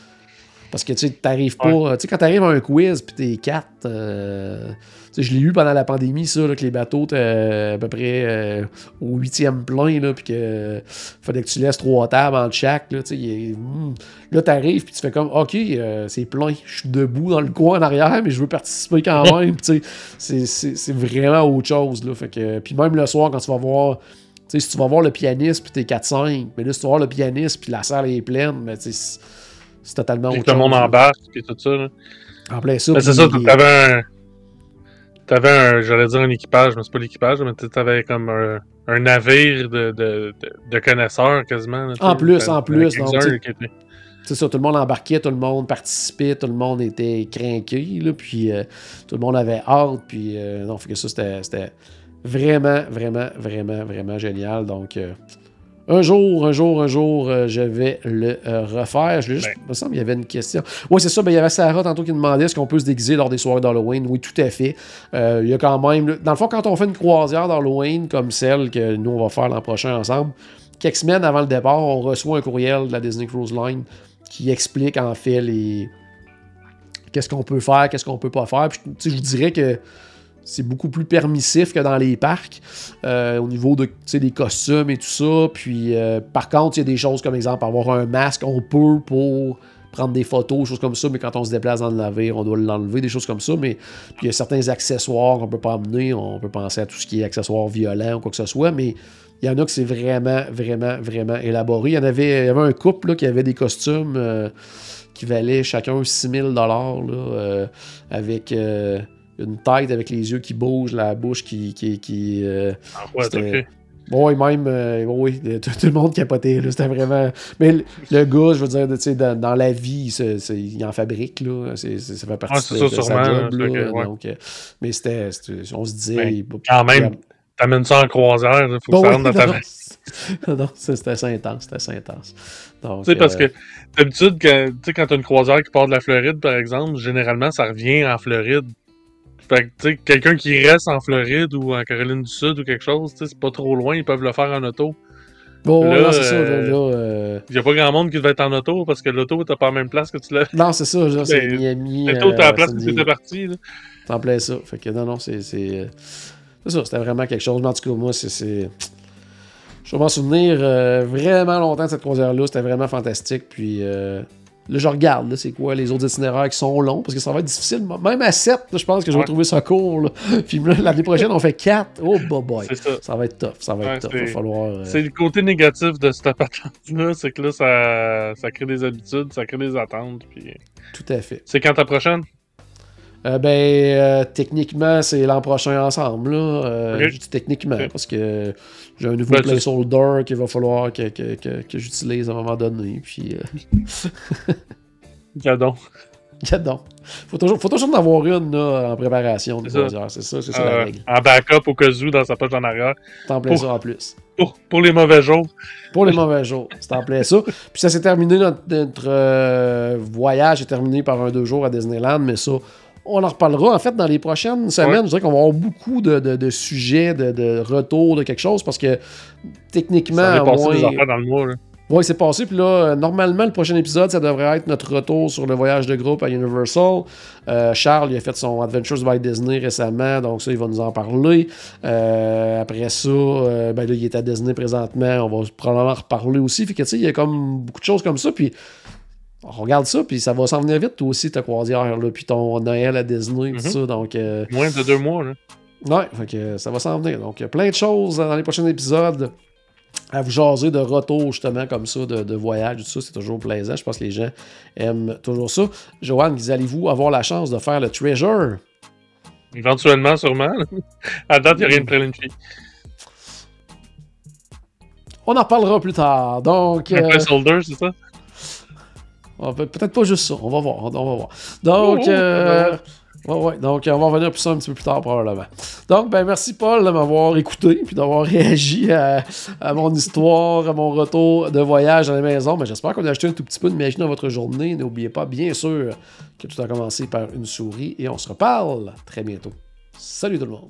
Parce que tu sais, t'arrives pas. Tu sais, quand t'arrives à un quiz, puis t'es quatre. euh, tu sais, je l'ai eu pendant la pandémie, ça, là, que les bateaux étaient euh, à peu près euh, au huitième plein, là, puis que fallait que tu laisses trois tables entre chaque. Là, tu sais, hmm. là t'arrives, puis tu fais comme, OK, euh, c'est plein. Je suis debout dans le coin en arrière, mais je veux participer quand même. tu sais, c'est- vraiment autre chose. Là, fait que, puis même le soir, quand tu vas voir. Tu sais, si tu vas voir le pianiste, puis t'es 4-5, mais là, si tu vas voir le pianiste, puis la salle est pleine, mais tu sais, c'est- totalement autre que le monde embarque, et tout ça. Là. En plein ça. C'est ça, t'avais un. T'avais un. J'allais dire un équipage, mais c'est pas l'équipage, mais t'avais comme un, un navire de, de, de, de connaisseurs quasiment. là, En plus, en plus, donc, C'est ça, tout le monde embarquait, tout le monde participait, tout le monde était craqué, puis euh, tout le monde avait hâte, puis euh, non, fait que ça, c'était vraiment, vraiment, vraiment, vraiment génial. Donc, euh, un jour, un jour, un jour, euh, je vais le euh, refaire. Je juste, Ben. il me semble qu'il y avait une question. Oui, c'est ça, ben, il y avait Sarah tantôt qui demandait est-ce qu'on peut se déguiser lors des soirées d'Halloween? Oui, tout à fait. Euh, il y a quand même, dans le fond, quand on fait une croisière d'Halloween comme celle que nous, on va faire l'an prochain ensemble, quelques semaines avant le départ, on reçoit un courriel de la Disney Cruise Line qui explique en fait les qu'est-ce qu'on peut faire, qu'est-ce qu'on peut pas faire. Puis, je vous dirais que c'est beaucoup plus permissif que dans les parcs euh, au niveau de, des costumes et tout ça. Puis euh, par contre, il y a des choses comme exemple avoir un masque, on peut pour prendre des photos, choses comme ça, mais quand on se déplace dans le navire, on doit l'enlever, des choses comme ça. Mais puis il y a certains accessoires qu'on peut pas amener, on peut penser à tout ce qui est accessoires violents ou quoi que ce soit, mais il y en a que c'est vraiment, vraiment, vraiment élaboré. Il y en avait, il y avait un couple là, qui avait des costumes euh, qui valaient chacun 6000 dollars avec une tête avec les yeux qui bougent, la bouche qui. qui, qui euh, Ah, ouais. Bon, et même, euh, oui, tout, tout le monde capotait, là, c'était vraiment... Mais le, le gars, je veux dire, tu sais, dans, dans la vie, il, en fabrique, là, c'est- ça fait partie Ouais, de, ça, de sa sûrement, job, là, que, ouais. donc, euh, mais c'était, on se disait... Il- quand même, T'amènes ça en croisière, il faut Bon, que ça oui, rentre dans ta non, c'était assez intense, c'était assez intense. Tu sais, parce euh, que d'habitude, quand, tu sais, quand t'as une croisière qui part de la Floride, par exemple, généralement, ça revient en Floride. Fait que, tu sais, quelqu'un qui reste en Floride ou en Caroline du Sud ou quelque chose, tu sais, c'est pas trop loin, ils peuvent le faire en auto. Bon, là, non, c'est ça, là, euh, là, euh, Il y a pas grand monde qui devait être en auto parce que l'auto t'as pas la même place que tu l'as. Non, c'est ça, c'est Ben, Miami. L'auto, t'as euh, la place où San Diego. t'étais parti, là. T'en plais ça. Fait que non, non, c'est. C'est euh, c'est ça, c'était vraiment quelque chose. Mais en tout cas, moi, c'est. c'est- Je vais m'en souvenir euh, vraiment longtemps de cette croisière-là. C'était vraiment fantastique. Puis euh, là, je regarde, c'est quoi les autres itinéraires qui sont longs, parce que ça va être difficile. Même à 7, là, je pense que je vais Ouais. trouver ça court. là. Puis l'année prochaine, on fait 4. Oh, boy, boy. Ça. Ça va être tough. Ça va être tough. Il va falloir. euh, C'est le côté négatif de cette patente-là, c'est que là, ça, ça crée des habitudes, ça crée des attentes. Puis... Tout à fait. C'est quand ta prochaine? Euh, ben, euh, techniquement, c'est l'an prochain ensemble. Là. Euh. Je dis techniquement, parce que j'ai un nouveau Ben, placeholder qu'il va falloir que, que, que, que j'utilise à un moment donné. Puis, Gadon. donc, faut toujours, faut toujours en avoir une là, en préparation C'est ça. C'est ça, c'est ça la règle. en backup au cas où dans sa poche en arrière. T'en plais ça en plus. Pour, pour les mauvais jours. Pour les mauvais jours, c'est en plein ça. Puis ça s'est terminé, notre, notre, voyage est terminé par un deux jours à Disneyland, mais ça, on en reparlera. En fait, dans les prochaines semaines, Ouais. je dirais qu'on va avoir beaucoup de, de- de sujets, de, de retour de quelque chose, parce que techniquement, Ça moins, des affaires dans le mois. Là. Ouais, c'est passé. Puis là, euh, normalement, le prochain épisode, ça devrait être notre retour sur le voyage de groupe à Universal. Euh, Charles, il a fait son Adventures by Disney récemment, donc ça, il va nous en parler. Euh, après ça, euh, ben là, il est à Disney présentement. On va probablement en reparler aussi. Fait que, tu sais, il y a comme beaucoup de choses comme ça. Puis regarde ça, puis ça va s'en venir vite, toi aussi, ta croisière, là, puis ton Noël à Disney, tout Mhm. ça. Donc, euh, Moins de deux mois, là. Ouais, fait que ça va s'en venir. Donc, il y a plein de choses dans les prochains épisodes à vous jaser de retour, justement, comme ça, de, de voyage, tout ça. C'est toujours plaisant. Je pense que les gens aiment toujours ça. Joanne, allez-vous avoir la chance de faire le Treasure? Éventuellement, sûrement. À date, il n'y a rien de planifié. On en reparlera plus tard. Donc, euh, c'est ça? Peut- peut-être pas juste ça. On va voir. On va voir. Donc, euh, ouais, ouais. Donc, on va revenir plus ça un petit peu plus tard, probablement. Donc, ben, merci, Paul, de m'avoir écouté puis d'avoir réagi à, à mon histoire, à mon retour de voyage à la maison. Mais j'espère qu'on a acheté un tout petit peu de magie dans votre journée. N'oubliez pas, bien sûr, que tout a commencé par une souris et on se reparle très bientôt. Salut tout le monde.